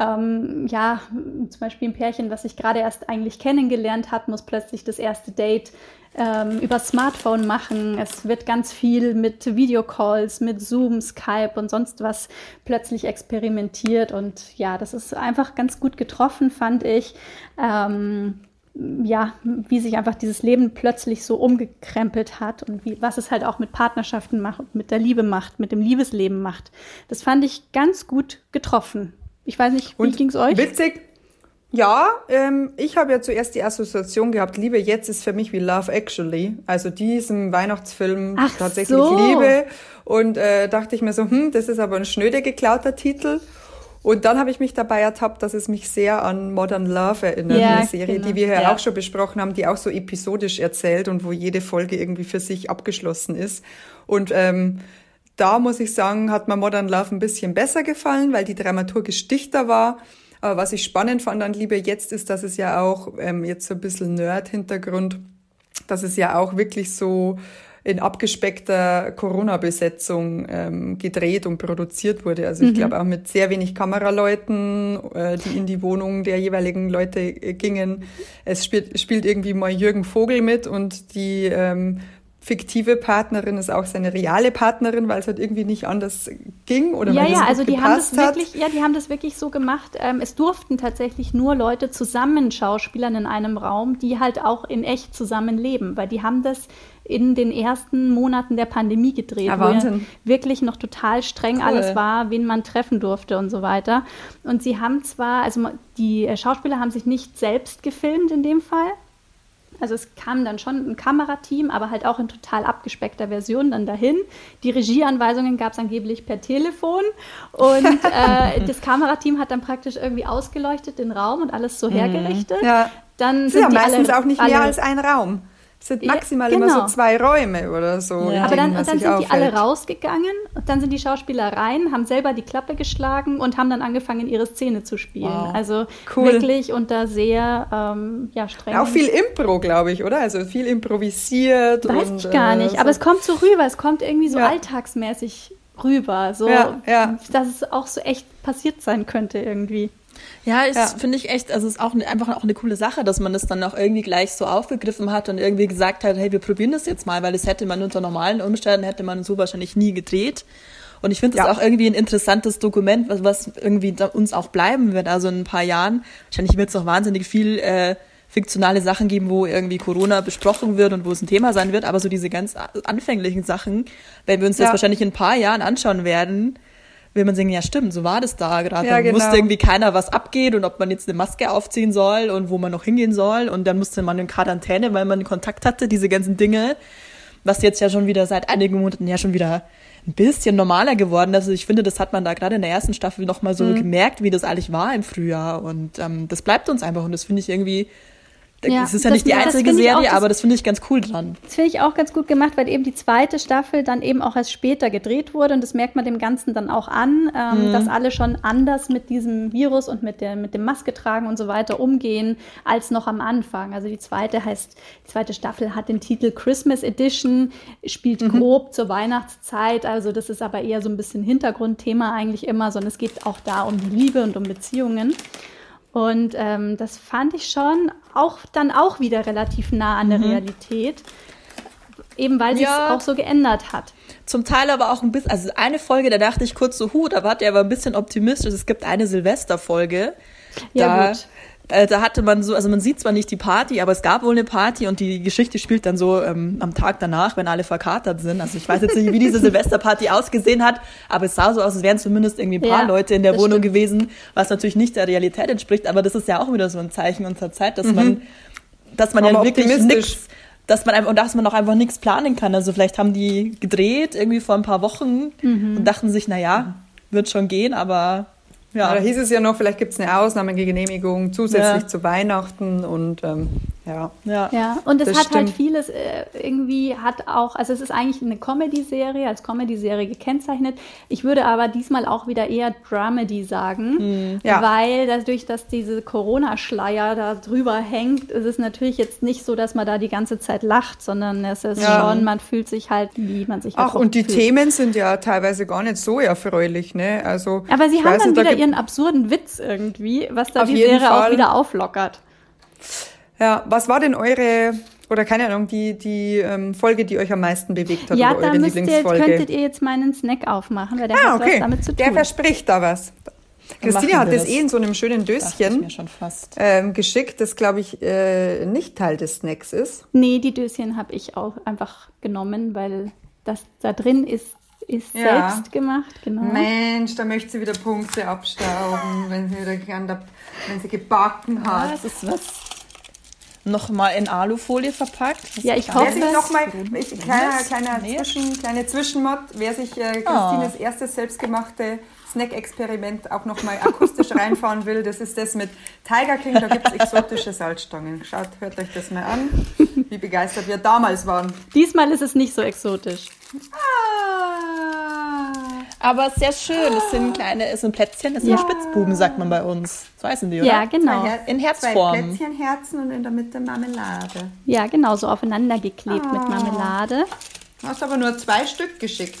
ähm, ja, zum Beispiel ein Pärchen, was sich gerade erst eigentlich kennengelernt hat, muss plötzlich das erste Date ähm, über Smartphone machen. Es wird ganz viel mit Videocalls, mit Zoom, Skype und sonst was plötzlich experimentiert. Und ja, das ist einfach ganz gut getroffen, fand ich. Ähm, ja, wie sich einfach dieses Leben plötzlich so umgekrempelt hat und wie, was es halt auch mit Partnerschaften macht, mit der Liebe macht, mit dem Liebesleben macht. Das fand ich ganz gut getroffen. Ich weiß nicht, wie Und ging's euch? Witzig. Ja, ähm, ich habe ja zuerst die Assoziation gehabt, Liebe jetzt ist für mich wie Love Actually, also diesem Weihnachtsfilm Ach tatsächlich so. Liebe. Und äh, dachte ich mir so, hm, das ist aber ein schnöde geklauter Titel. Und dann habe ich mich dabei ertappt, dass es mich sehr an Modern Love erinnert, Ja, eine Serie, genau. die wir ja auch schon besprochen haben, die auch so episodisch erzählt und wo jede Folge irgendwie für sich abgeschlossen ist. Und ähm, da muss ich sagen, hat mir Modern Love ein bisschen besser gefallen, weil die dramaturgisch dichter war. Aber was ich spannend fand an Liebe jetzt ist, dass es ja auch, ähm, jetzt so ein bisschen Nerd-Hintergrund, dass es ja auch wirklich so in abgespeckter Corona-Besetzung ähm, gedreht und produziert wurde. Also ich glaube auch mit sehr wenig Kameraleuten, äh, die in die Wohnung der jeweiligen Leute äh, gingen. Es spielt, spielt irgendwie mal Jürgen Vogel mit und die ähm, fiktive Partnerin ist auch seine reale Partnerin, weil es halt irgendwie nicht anders ging oder Ja, weil ja, also die haben das hat. wirklich, ja, die haben das wirklich so gemacht. Ähm, es durften tatsächlich nur Leute zusammen Schauspielern in einem Raum, die halt auch in echt zusammen leben, weil die haben das in den ersten Monaten der Pandemie gedreht, Ja, wo ja Wahnsinn. wirklich noch total streng Cool. alles war, wen man treffen durfte und so weiter. Und sie haben zwar, also die äh, Schauspieler haben sich nicht selbst gefilmt in dem Fall, also es kam dann schon ein Kamerateam, aber halt auch in total abgespeckter Version dann dahin. Die Regieanweisungen gab es angeblich per Telefon und [laughs] äh, das Kamerateam hat dann praktisch irgendwie ausgeleuchtet den Raum und alles so hergerichtet. Mhm. Ja. Dann sind ja die meistens alle, auch nicht alle, mehr als ein Raum. Es sind Ja, maximal genau. immer so zwei Räume oder so. Ja. Aber dann, dann sind die alle rausgegangen und dann sind die Schauspieler rein, haben selber die Klappe geschlagen und haben dann angefangen, ihre Szene zu spielen. Wow. Also Cool. wirklich unter sehr ähm, ja, strengen Auch viel Impro, glaube ich, oder? Also viel improvisiert. Weiß und, ich gar äh, nicht, so. aber es kommt so rüber, es kommt irgendwie so Ja. alltagsmäßig rüber, so Ja, ja. dass es auch so echt passiert sein könnte irgendwie. Ja, ist, Ja. finde ich echt, also es ist auch ne, einfach auch eine coole Sache, dass man das dann auch irgendwie gleich so aufgegriffen hat und irgendwie gesagt hat, hey, wir probieren das jetzt mal, weil das hätte man unter normalen Umständen, hätte man so wahrscheinlich nie gedreht. Und ich finde das Ja. auch irgendwie ein interessantes Dokument, was, was irgendwie uns auch bleiben wird. Also in ein paar Jahren, wahrscheinlich wird es noch wahnsinnig viel äh, fiktionale Sachen geben, wo irgendwie Corona besprochen wird und wo es ein Thema sein wird, aber so diese ganz anfänglichen Sachen, wenn wir uns das Ja. wahrscheinlich in ein paar Jahren anschauen werden, will man sagen, ja stimmt, so war das da gerade. Ja, Dann genau. wusste irgendwie keiner, was abgeht und ob man jetzt eine Maske aufziehen soll und wo man noch hingehen soll. Und dann musste man in Quarantäne, weil man Kontakt hatte, diese ganzen Dinge, was jetzt ja schon wieder seit einigen Monaten ja schon wieder ein bisschen normaler geworden ist. Also ich finde, das hat man da gerade in der ersten Staffel nochmal Mhm. so gemerkt, wie das eigentlich war im Frühjahr. Und ähm, das bleibt uns einfach und das finde ich irgendwie, Ja, es ist ja nicht die einzige auch, Serie, das- aber das finde ich ganz cool dran. Das finde ich auch ganz gut gemacht, weil eben die zweite Staffel dann eben auch erst später gedreht wurde und das merkt man dem Ganzen dann auch an, ähm, Mhm. dass alle schon anders mit diesem Virus und mit, der, mit dem Maske tragen und so weiter umgehen als noch am Anfang. Also die zweite heißt, die zweite Staffel hat den Titel Christmas Edition, spielt Mhm. grob zur Weihnachtszeit, also das ist aber eher so ein bisschen Hintergrundthema eigentlich immer, sondern es geht auch da um Liebe und um Beziehungen. Und ähm, das fand ich schon auch dann auch wieder relativ nah an der Realität. Eben weil sich Ja. auch so geändert hat. Zum Teil aber auch ein bisschen, also eine Folge, da dachte ich kurz so, hu, da war der aber ein bisschen optimistisch. Es gibt eine Silvesterfolge. Ja, da, gut. Äh, da hatte man so, also man sieht zwar nicht die Party, aber es gab wohl eine Party und die Geschichte spielt dann so ähm, am Tag danach, wenn alle verkatert sind. Also ich weiß jetzt nicht, wie diese [laughs] Silvesterparty ausgesehen hat, aber es sah so aus, als wären zumindest irgendwie ein paar Ja, Leute in der Wohnung stimmt. gewesen, was natürlich nicht der Realität entspricht, aber das ist ja auch wieder so ein Zeichen unserer Zeit, dass man, dass man ja wirklich nichts dass man einfach, und dass man auch einfach nichts planen kann. Also vielleicht haben die gedreht irgendwie vor ein paar Wochen und dachten sich, na ja, wird schon gehen, aber Ja. Da hieß es ja noch, vielleicht gibt es eine Ausnahmegenehmigung zusätzlich Ja. zu Weihnachten und ähm, ja. ja. Ja, und es hat halt stimmt. vieles äh, irgendwie hat auch, also es ist eigentlich eine Comedy-Serie, als Comedy-Serie gekennzeichnet. Ich würde aber diesmal auch wieder eher Dramedy sagen, Ja. weil dadurch, dass diese Corona-Schleier da drüber hängt, ist es natürlich jetzt nicht so, dass man da die ganze Zeit lacht, sondern es ist Ja. schon, man fühlt sich halt, wie man sich halt Ach, auch und die fühlt. Themen sind ja teilweise gar nicht so erfreulich, ne? Also, Aber sie haben dann nicht, wieder ihren absurden Witz irgendwie, was da die Serie auch Fall. wieder auflockert. Ja, was war denn eure, oder keine Ahnung, die, die ähm, Folge, die euch am meisten bewegt hat, Ja, oder eure könntet ihr jetzt meinen Snack aufmachen, weil der ah, hat okay. was damit zu Der tun. verspricht da was. Christina hat das das. eh in so einem schönen Döschen ähm, geschickt, das, glaube ich, äh, nicht Teil des Snacks ist. Nee, die Döschen habe ich auch einfach genommen, weil das da drin ist, ist Ja. selbst gemacht, genau. Mensch, da möchte sie wieder Punkte abstauben, wenn sie wieder gern da, wenn sie gebacken hat. Das ist was. Nochmal in Alufolie verpackt. Ja, ich hoffe. Wer sich noch mal, ich, kleiner, kleiner. Zwischen, kleine Zwischenmod, wer sich äh, Christines oh. erstes selbstgemachte Snack-Experiment auch nochmal akustisch [laughs] reinfahren will, das ist das mit Tiger King, da gibt es exotische Salzstangen. Schaut, hört euch das mal an, wie begeistert wir damals waren. Diesmal ist es nicht so exotisch. Ah. Aber sehr schön, es sind kleine, es sind Plätzchen, das sind ja. Spitzbuben, sagt man bei uns. So heißen die, oder? Ja, genau. Her in Herzform. Zwei Plätzchen, Herzen und in der Mitte Marmelade. Ja, genau, so aufeinander geklebt oh. mit Marmelade. Du hast aber nur zwei Stück geschickt.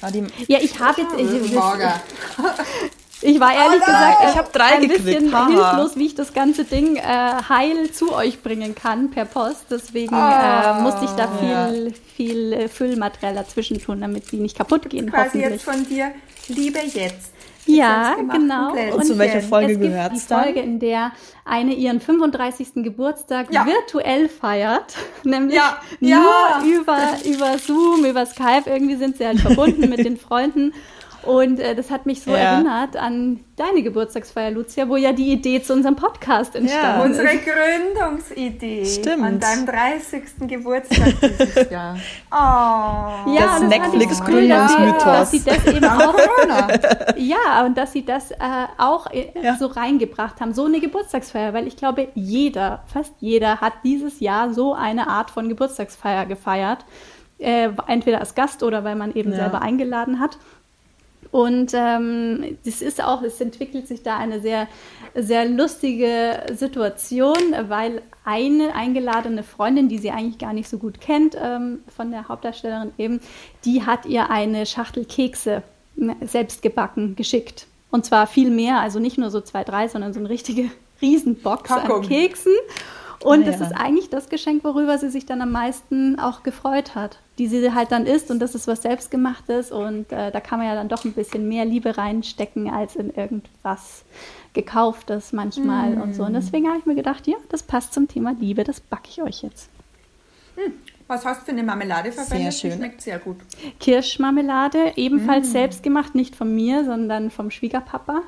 Ja, ich habe jetzt. Ich, [laughs] ich war ehrlich oh gesagt ich habe drei ein bisschen Haha. hilflos, wie ich das ganze Ding äh, heil zu euch bringen kann per Post. Deswegen oh. äh, musste ich da viel, viel äh, Füllmaterial dazwischen tun, damit sie nicht kaputt gehen. Quasi jetzt von dir, liebe jetzt. Ja, genau. Und zu welcher Folge gehört es dann? Die Folge, in der eine ihren 35. Geburtstag ja. virtuell feiert, [laughs] nämlich ja. nur ja. über über Zoom, über Skype. Irgendwie sind sie halt verbunden mit den Freunden und äh, das hat mich so ja. erinnert an deine Geburtstagsfeier, Lucia, wo ja die Idee zu unserem Podcast entstanden ja. Unsere Gründungsidee. Stimmt. An deinem 30. Geburtstag dieses [laughs] Jahr. Oh. Ja, das Netflix-Gründungsmythos. Dass sie das eben auch, ja, und dass sie das äh, auch äh, ja. so reingebracht haben. So eine Geburtstagsfeier, weil ich glaube, jeder, fast jeder hat dieses Jahr so eine Art von Geburtstagsfeier gefeiert. Äh, entweder als Gast oder weil man eben ja. selber eingeladen hat. Und ähm, das ist auch, es entwickelt sich da eine sehr, sehr lustige Situation, weil eine eingeladene Freundin, die sie eigentlich gar nicht so gut kennt, ähm, von der Hauptdarstellerin eben, die hat ihr eine Schachtel Kekse selbst gebacken geschickt. Und zwar viel mehr, also nicht nur so zwei, drei, sondern so eine richtige [laughs] Riesenbox Packung. an Keksen. Und ja. das ist eigentlich das Geschenk, worüber sie sich dann am meisten auch gefreut hat, die sie halt dann isst und das ist was selbstgemachtes und äh, da kann man ja dann doch ein bisschen mehr Liebe reinstecken als in irgendwas gekauftes manchmal mm. und so. Und deswegen habe ich mir gedacht, ja, das passt zum Thema Liebe, das backe ich euch jetzt. Hm. Was hast du für eine Marmelade verwendet? Sehr schön. Die schmeckt sehr gut. Kirschmarmelade, ebenfalls mm. selbst gemacht, nicht von mir, sondern vom Schwiegerpapa.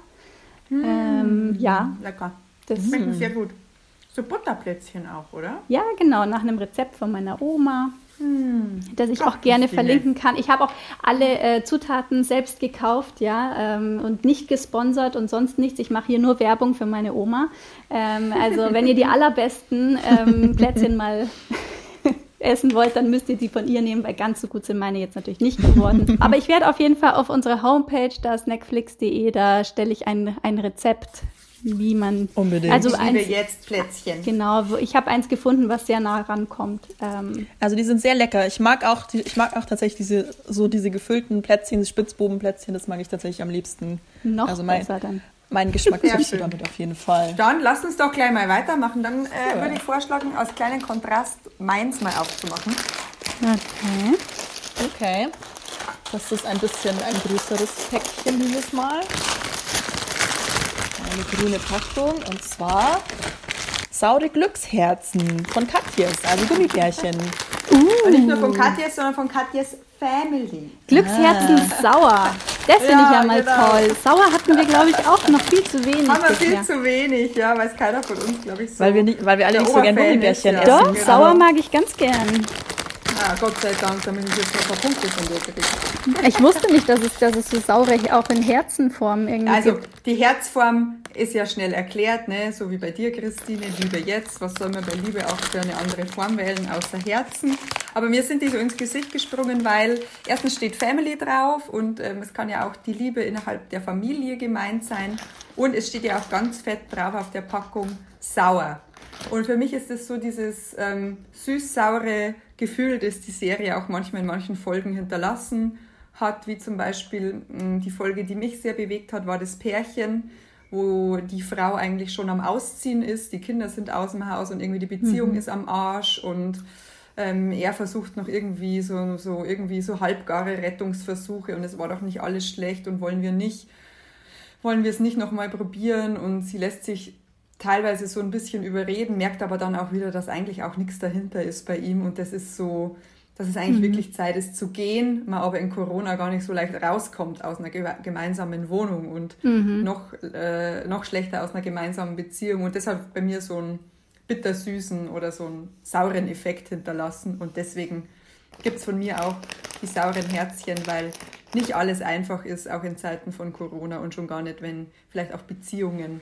Mm. Ähm, ja. Lecker. Das schmeckt sehr gut. So Butterplätzchen auch, oder? Ja, genau, nach einem Rezept von meiner Oma. Hm, das ich auch gerne verlinken kann. Ich habe auch alle äh, Zutaten selbst gekauft, ja, ähm, und nicht gesponsert und sonst nichts. Ich mache hier nur Werbung für meine Oma. Ähm, also [laughs] wenn ihr die allerbesten ähm, Plätzchen mal [laughs] essen wollt, dann müsst ihr die von ihr nehmen, weil ganz so gut sind meine jetzt natürlich nicht geworden. [laughs] Aber ich werde auf jeden Fall auf unsere Homepage, da snackflix.de, da stelle ich ein, ein Rezept wie man. Unbedingt. Also ich liebe eins, jetzt Plätzchen. Genau, ich habe eins gefunden, was sehr nah rankommt. Ähm, also die sind sehr lecker. Ich mag auch, ich mag auch tatsächlich diese so diese gefüllten Plätzchen, diese Spitzbobenplätzchen. Das mag ich tatsächlich am liebsten. Noch also mein, besser dann. Mein Geschmack triffst du damit auf jeden Fall. Dann lass uns doch gleich mal weitermachen. Dann äh, würde ich vorschlagen, aus kleinen Kontrast meins mal aufzumachen. Okay. Okay. Das ist ein bisschen ein größeres Päckchen dieses Mal eine grüne Packung und zwar saure Glücksherzen von Katjes, also Gummibärchen. Uh. Und nicht nur von Katjes, sondern von Katjes Family. Glücksherzen ah. sauer. Das finde ja, ich ja mal genau. toll. Sauer hatten wir, glaube ich, auch noch viel zu wenig. Haben wir viel zu wenig, ja, weiß keiner von uns, glaube ich, so. Weil wir, nicht, weil wir alle nicht so gerne Gummibärchen essen. Doch, genau. sauer mag ich ganz gern. Ah, Gott sei Dank, damit ich jetzt noch ein paar Punkte von dir kriege. Ich wusste nicht, dass es, dass es so saure auch in Herzenform irgendwie Also gibt. die Herzform ist ja schnell erklärt, ne? so wie bei dir, Christine, Liebe jetzt. Was soll man bei Liebe auch für eine andere Form wählen, außer Herzen? Aber mir sind die so ins Gesicht gesprungen, weil erstens steht Family drauf und ähm, es kann ja auch die Liebe innerhalb der Familie gemeint sein. Und es steht ja auch ganz fett drauf auf der Packung sauer. Und für mich ist es so dieses ähm, süß-saure Gefühl, das die Serie auch manchmal in manchen Folgen hinterlassen hat, wie zum Beispiel hm, die Folge, die mich sehr bewegt hat, war das Pärchen, wo die Frau eigentlich schon am Ausziehen ist, die Kinder sind aus dem Haus und irgendwie die Beziehung mhm. ist am Arsch und ähm, er versucht noch irgendwie so, so irgendwie so halbgare Rettungsversuche und es war doch nicht alles schlecht und wollen wir nicht, wollen wir es nicht nochmal probieren und sie lässt sich teilweise so ein bisschen überreden, merkt aber dann auch wieder, dass eigentlich auch nichts dahinter ist bei ihm und das ist so, dass es eigentlich mhm. wirklich Zeit ist zu gehen, man aber in Corona gar nicht so leicht rauskommt aus einer gemeinsamen Wohnung und mhm. noch, äh, noch schlechter aus einer gemeinsamen Beziehung und deshalb bei mir so ein bittersüßen oder so einen sauren Effekt hinterlassen. Und deswegen gibt es von mir auch die sauren Herzchen, weil nicht alles einfach ist, auch in Zeiten von Corona und schon gar nicht, wenn vielleicht auch Beziehungen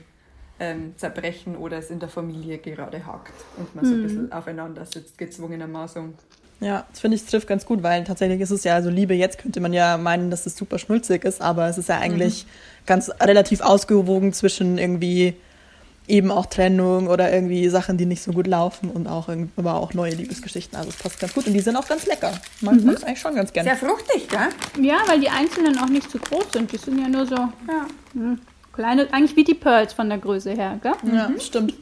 ähm, zerbrechen oder es in der Familie gerade hakt und man so ein mhm. bisschen aufeinander sitzt, gezwungenermaßen. Ja, das finde ich trifft ganz gut, weil tatsächlich ist es ja, also Liebe jetzt könnte man ja meinen, dass es super schnulzig ist, aber es ist ja eigentlich mhm. ganz relativ ausgewogen zwischen irgendwie eben auch Trennung oder irgendwie Sachen, die nicht so gut laufen und auch aber auch neue Liebesgeschichten. Also es passt ganz gut und die sind auch ganz lecker. Man mhm. mag es eigentlich schon ganz gerne. Sehr fruchtig, gell? Ja, weil die einzelnen auch nicht zu groß sind. Die sind ja nur so ja. mh, kleine, eigentlich wie die Pearls von der Größe her, gell? Ja, mhm. stimmt.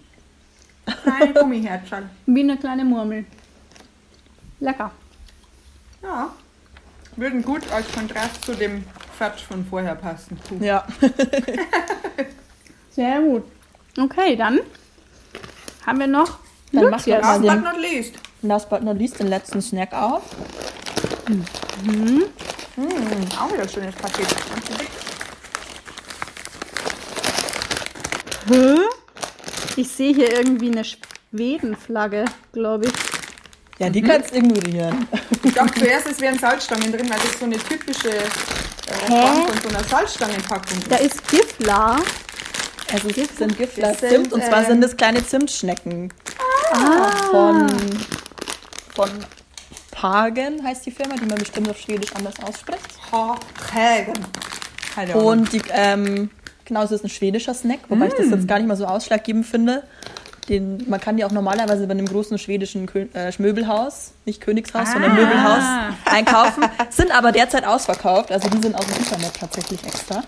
Kleine Gummiherzchen. Wie eine kleine Murmel. Lecker. Ja. Würden gut als Kontrast zu dem Fatsch von vorher passen. Puh. Ja. [laughs] Sehr gut. Okay, dann haben wir noch. Dann mach jetzt. Last but not least. Last but not least den letzten Snack auf. Mhm. Mmh, auch wieder ein schönes Paket. Hä? Ich sehe hier irgendwie eine Schwedenflagge, glaube ich. Ja, die mhm. kannst du ignorieren. Ich dachte zuerst, es wären Salzstangen drin, weil das so eine typische äh, Form von so einer Salzstangenpackung ist. Da ist Gifla. Also es sind Gifler Zimt und zwar äh, sind es kleine Zimtschnecken. Ah. Von, von Pagen heißt die Firma, die man bestimmt auf Schwedisch anders ausspricht. Pagen. Und die, ähm, genau, es ist ein schwedischer Snack, wobei mm. ich das mm. jetzt gar nicht mal so ausschlaggebend finde. Den, man kann die auch normalerweise bei einem großen schwedischen Kö äh, Möbelhaus, nicht Königshaus, ah. sondern Möbelhaus einkaufen, sind aber derzeit ausverkauft. Also die sind aus dem Internet tatsächlich extra.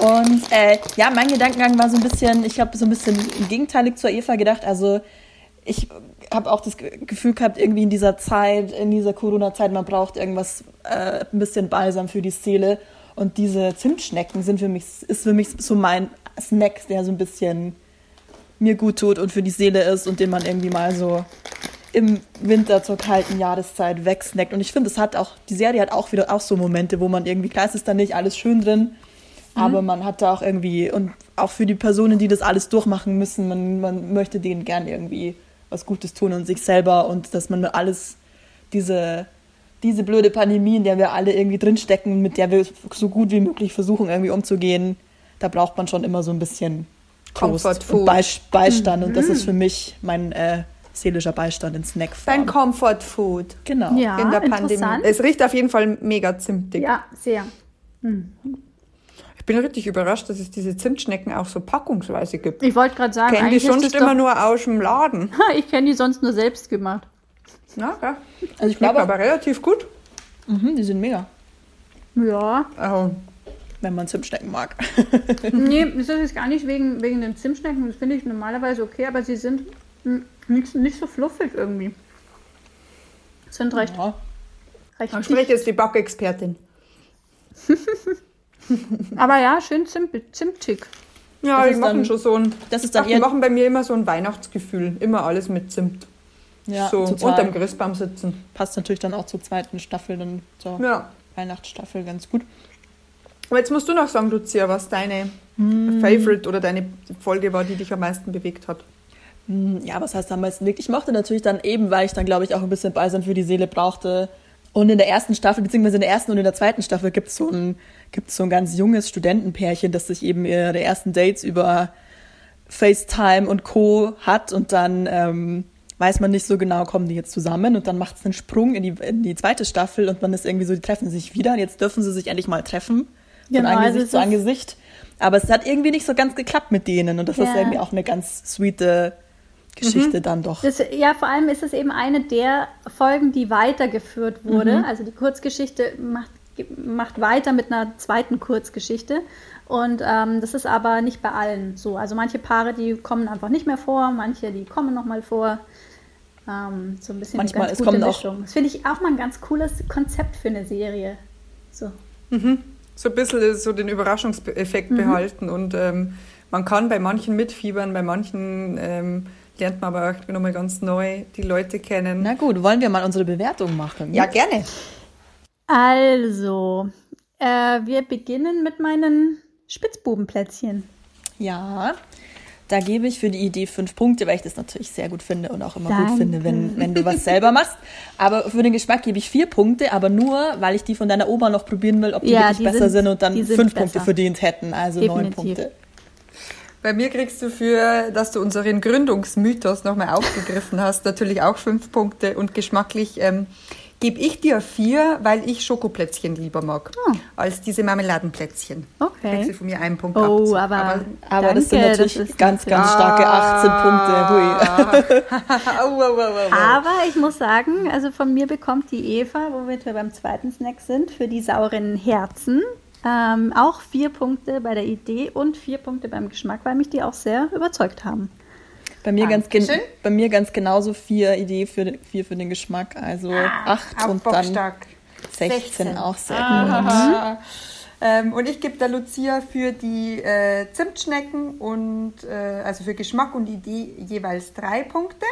Und äh, ja, mein Gedankengang war so ein bisschen, ich habe so ein bisschen gegenteilig zur Eva gedacht. Also ich habe auch das Gefühl gehabt, irgendwie in dieser Zeit, in dieser Corona-Zeit, man braucht irgendwas, äh, ein bisschen Balsam für die Seele. Und diese Zimtschnecken sind für mich, ist für mich so mein Snack, der so ein bisschen mir gut tut und für die Seele ist und den man irgendwie mal so im Winter zur kalten Jahreszeit wegsnackt. Und ich finde, es hat auch, die Serie hat auch wieder auch so Momente, wo man irgendwie, klar, es ist da nicht alles schön drin, mhm. aber man hat da auch irgendwie, und auch für die Personen, die das alles durchmachen müssen, man, man möchte denen gern irgendwie was Gutes tun und sich selber und dass man alles, diese, diese blöde Pandemie, in der wir alle irgendwie drinstecken, mit der wir so gut wie möglich versuchen, irgendwie umzugehen, da braucht man schon immer so ein bisschen Comfort Food. Beistand. Mhm. Und das ist für mich mein äh, seelischer Beistand in Snackform. Dein Comfort Food. Genau. Ja, in der Pandemie. Es riecht auf jeden Fall mega zimtig. Ja, sehr. Mhm. Ich bin richtig überrascht, dass es diese Zimtschnecken auch so packungsweise gibt. Ich wollte gerade sagen, ich kenne die sonst immer nur aus dem Laden. [laughs] ich kenne die sonst nur selbst gemacht. Na, ja. Also ich glaube aber relativ gut. Mhm, die sind mega. Ja. Oh wenn man Zimtschnecken mag. [laughs] nee, [laughs] das ist jetzt gar nicht wegen, wegen den Zimtschnecken. Das finde ich normalerweise okay, aber sie sind nicht, nicht so fluffig irgendwie. Sind recht. Ja. recht Dann spricht jetzt die Backexpertin. [laughs] aber ja, schön zimt, zimtig. Ja, die machen dann, schon so ein. Das ist dann ach, die machen bei mir immer so ein Weihnachtsgefühl. Immer alles mit Zimt. Ja, so unterm Christbaum sitzen. Passt natürlich dann auch zur zweiten Staffel, dann zur ja. Weihnachtsstaffel ganz gut. Aber jetzt musst du noch sagen, Lucia, was deine hm. Favorite oder deine Folge war, die dich am meisten bewegt hat. Hm, ja, was heißt am meisten bewegt? Ich mochte natürlich dann eben, weil ich dann, glaube ich, auch ein bisschen Balsam für die Seele brauchte. Und in der ersten Staffel, beziehungsweise in der ersten und in der zweiten Staffel gibt es so ein, gibt's so ein ganz junges Studentenpärchen, das sich eben ihre ersten Dates über FaceTime und Co. hat und dann ähm, weiß man nicht so genau, kommen die jetzt zusammen und dann macht es einen Sprung in die, in die zweite Staffel und man ist irgendwie so, die treffen sich wieder und jetzt dürfen sie sich endlich mal treffen von genau, Angesicht also zu Angesicht. Aber es hat irgendwie nicht so ganz geklappt mit denen und das ja. ist irgendwie auch eine ganz sweete Geschichte mhm. dann doch. Das, ja, vor allem ist es eben eine der Folgen, die weitergeführt wurde. Mhm. Also die Kurzgeschichte macht, macht weiter mit einer zweiten Kurzgeschichte. Und ähm, das ist aber nicht bei allen so. Also manche Paare, die kommen einfach nicht mehr vor, manche, die kommen nochmal vor. Ähm, so ein bisschen Manchmal, eine ganz gute Mischung. Auch das finde ich auch mal ein ganz cooles Konzept für eine Serie. So. Mhm so ein bisschen so den Überraschungseffekt mhm. behalten. Und ähm, man kann bei manchen mitfiebern, bei manchen ähm, lernt man aber auch nochmal ganz neu die Leute kennen. Na gut, wollen wir mal unsere Bewertung machen? Ja, gerne. Also, äh, wir beginnen mit meinen Spitzbubenplätzchen. Ja, Da gebe ich für die Idee fünf Punkte, weil ich das natürlich sehr gut finde und auch immer Danke. gut finde, wenn, wenn du was selber machst. Aber für den Geschmack gebe ich vier Punkte, aber nur, weil ich die von deiner Oma noch probieren will, ob die Ja, wirklich die besser sind- sind, und dann sind fünf besser. Punkte verdient hätten, also neun Definitiv. Punkte. Bei mir kriegst du für, dass du unseren Gründungsmythos nochmal aufgegriffen hast, natürlich auch fünf Punkte und geschmacklich ähm, gebe ich dir vier, weil ich Schokoplätzchen lieber mag Ah. als diese Marmeladenplätzchen. Okay. Kriegst du von mir einen Punkt Oh, ab. aber, Aber das sind danke, natürlich das ganz, ganz starke 18 Punkte. [laughs] Au. Aber ich muss sagen, also von mir bekommt die Eva, wo wir beim zweiten Snack sind, für die sauren Herzen ähm, auch vier Punkte bei der Idee und vier Punkte beim Geschmack, weil mich die auch sehr überzeugt haben. Bei mir, ganz gen bei mir ganz genauso vier Idee für den, vier für den Geschmack, also acht und dann Bockstark. 16 auch sehr gut. Aha. [laughs] Ähm, und ich gebe der Lucia für die äh, Zimtschnecken und äh, also für Geschmack und Idee jeweils drei Punkte.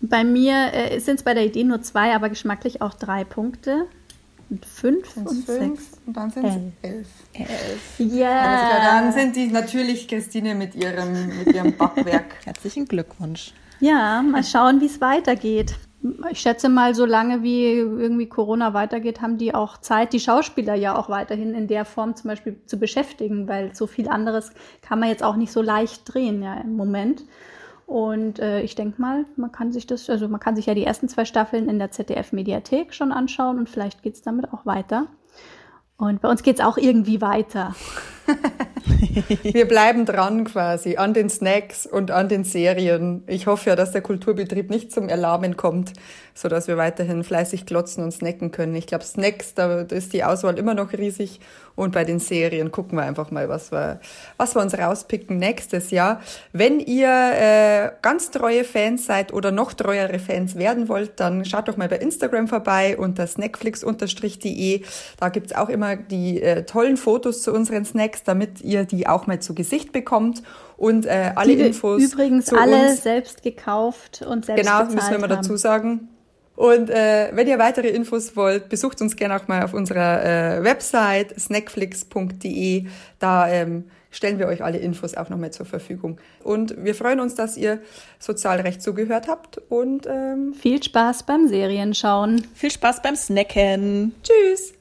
Bei mir äh, sind es bei der Idee nur zwei, aber geschmacklich auch drei Punkte. Und fünf Sind's und fünf sechs. und dann sind es elf. Elf. Ja. Also dann sind die natürlich Christine mit ihrem, mit ihrem Backwerk. [laughs] Herzlichen Glückwunsch. Ja, mal schauen, wie es weitergeht. Ich schätze mal, solange wie irgendwie Corona weitergeht, haben die auch Zeit, die Schauspieler ja auch weiterhin in der Form zum Beispiel zu beschäftigen, weil so viel anderes kann man jetzt auch nicht so leicht drehen ja im Moment. Und äh, ich denke mal, man kann sich das, also man kann sich ja die ersten zwei Staffeln in der ZDF-Mediathek schon anschauen und vielleicht geht es damit auch weiter. Und bei uns geht es auch irgendwie weiter. [laughs] Wir bleiben dran quasi an den Snacks und an den Serien. Ich hoffe ja, dass der Kulturbetrieb nicht zum Erlahmen kommt, so dass wir weiterhin fleißig glotzen und snacken können. Ich glaube, Snacks, da ist die Auswahl immer noch riesig. Und bei den Serien gucken wir einfach mal, was wir, was wir uns rauspicken nächstes Jahr. Wenn ihr äh, ganz treue Fans seid oder noch treuere Fans werden wollt, dann schaut doch mal bei Instagram vorbei unter snackflix-de. Da gibt's auch immer die äh, tollen Fotos zu unseren Snacks, damit ihr die auch mal zu Gesicht bekommt. Und äh, alle Die Infos übrigens zu alle uns. selbst gekauft und selbst Genau, bezahlt müssen wir mal dazu sagen. Und äh, wenn ihr weitere Infos wollt, besucht uns gerne auch mal auf unserer äh, Website snackflix.de. Da ähm, stellen wir euch alle Infos auch nochmal zur Verfügung. Und wir freuen uns, dass ihr Sozialrecht zugehört habt. Und ähm, Viel Spaß beim Serienschauen. Viel Spaß beim Snacken. tschüss!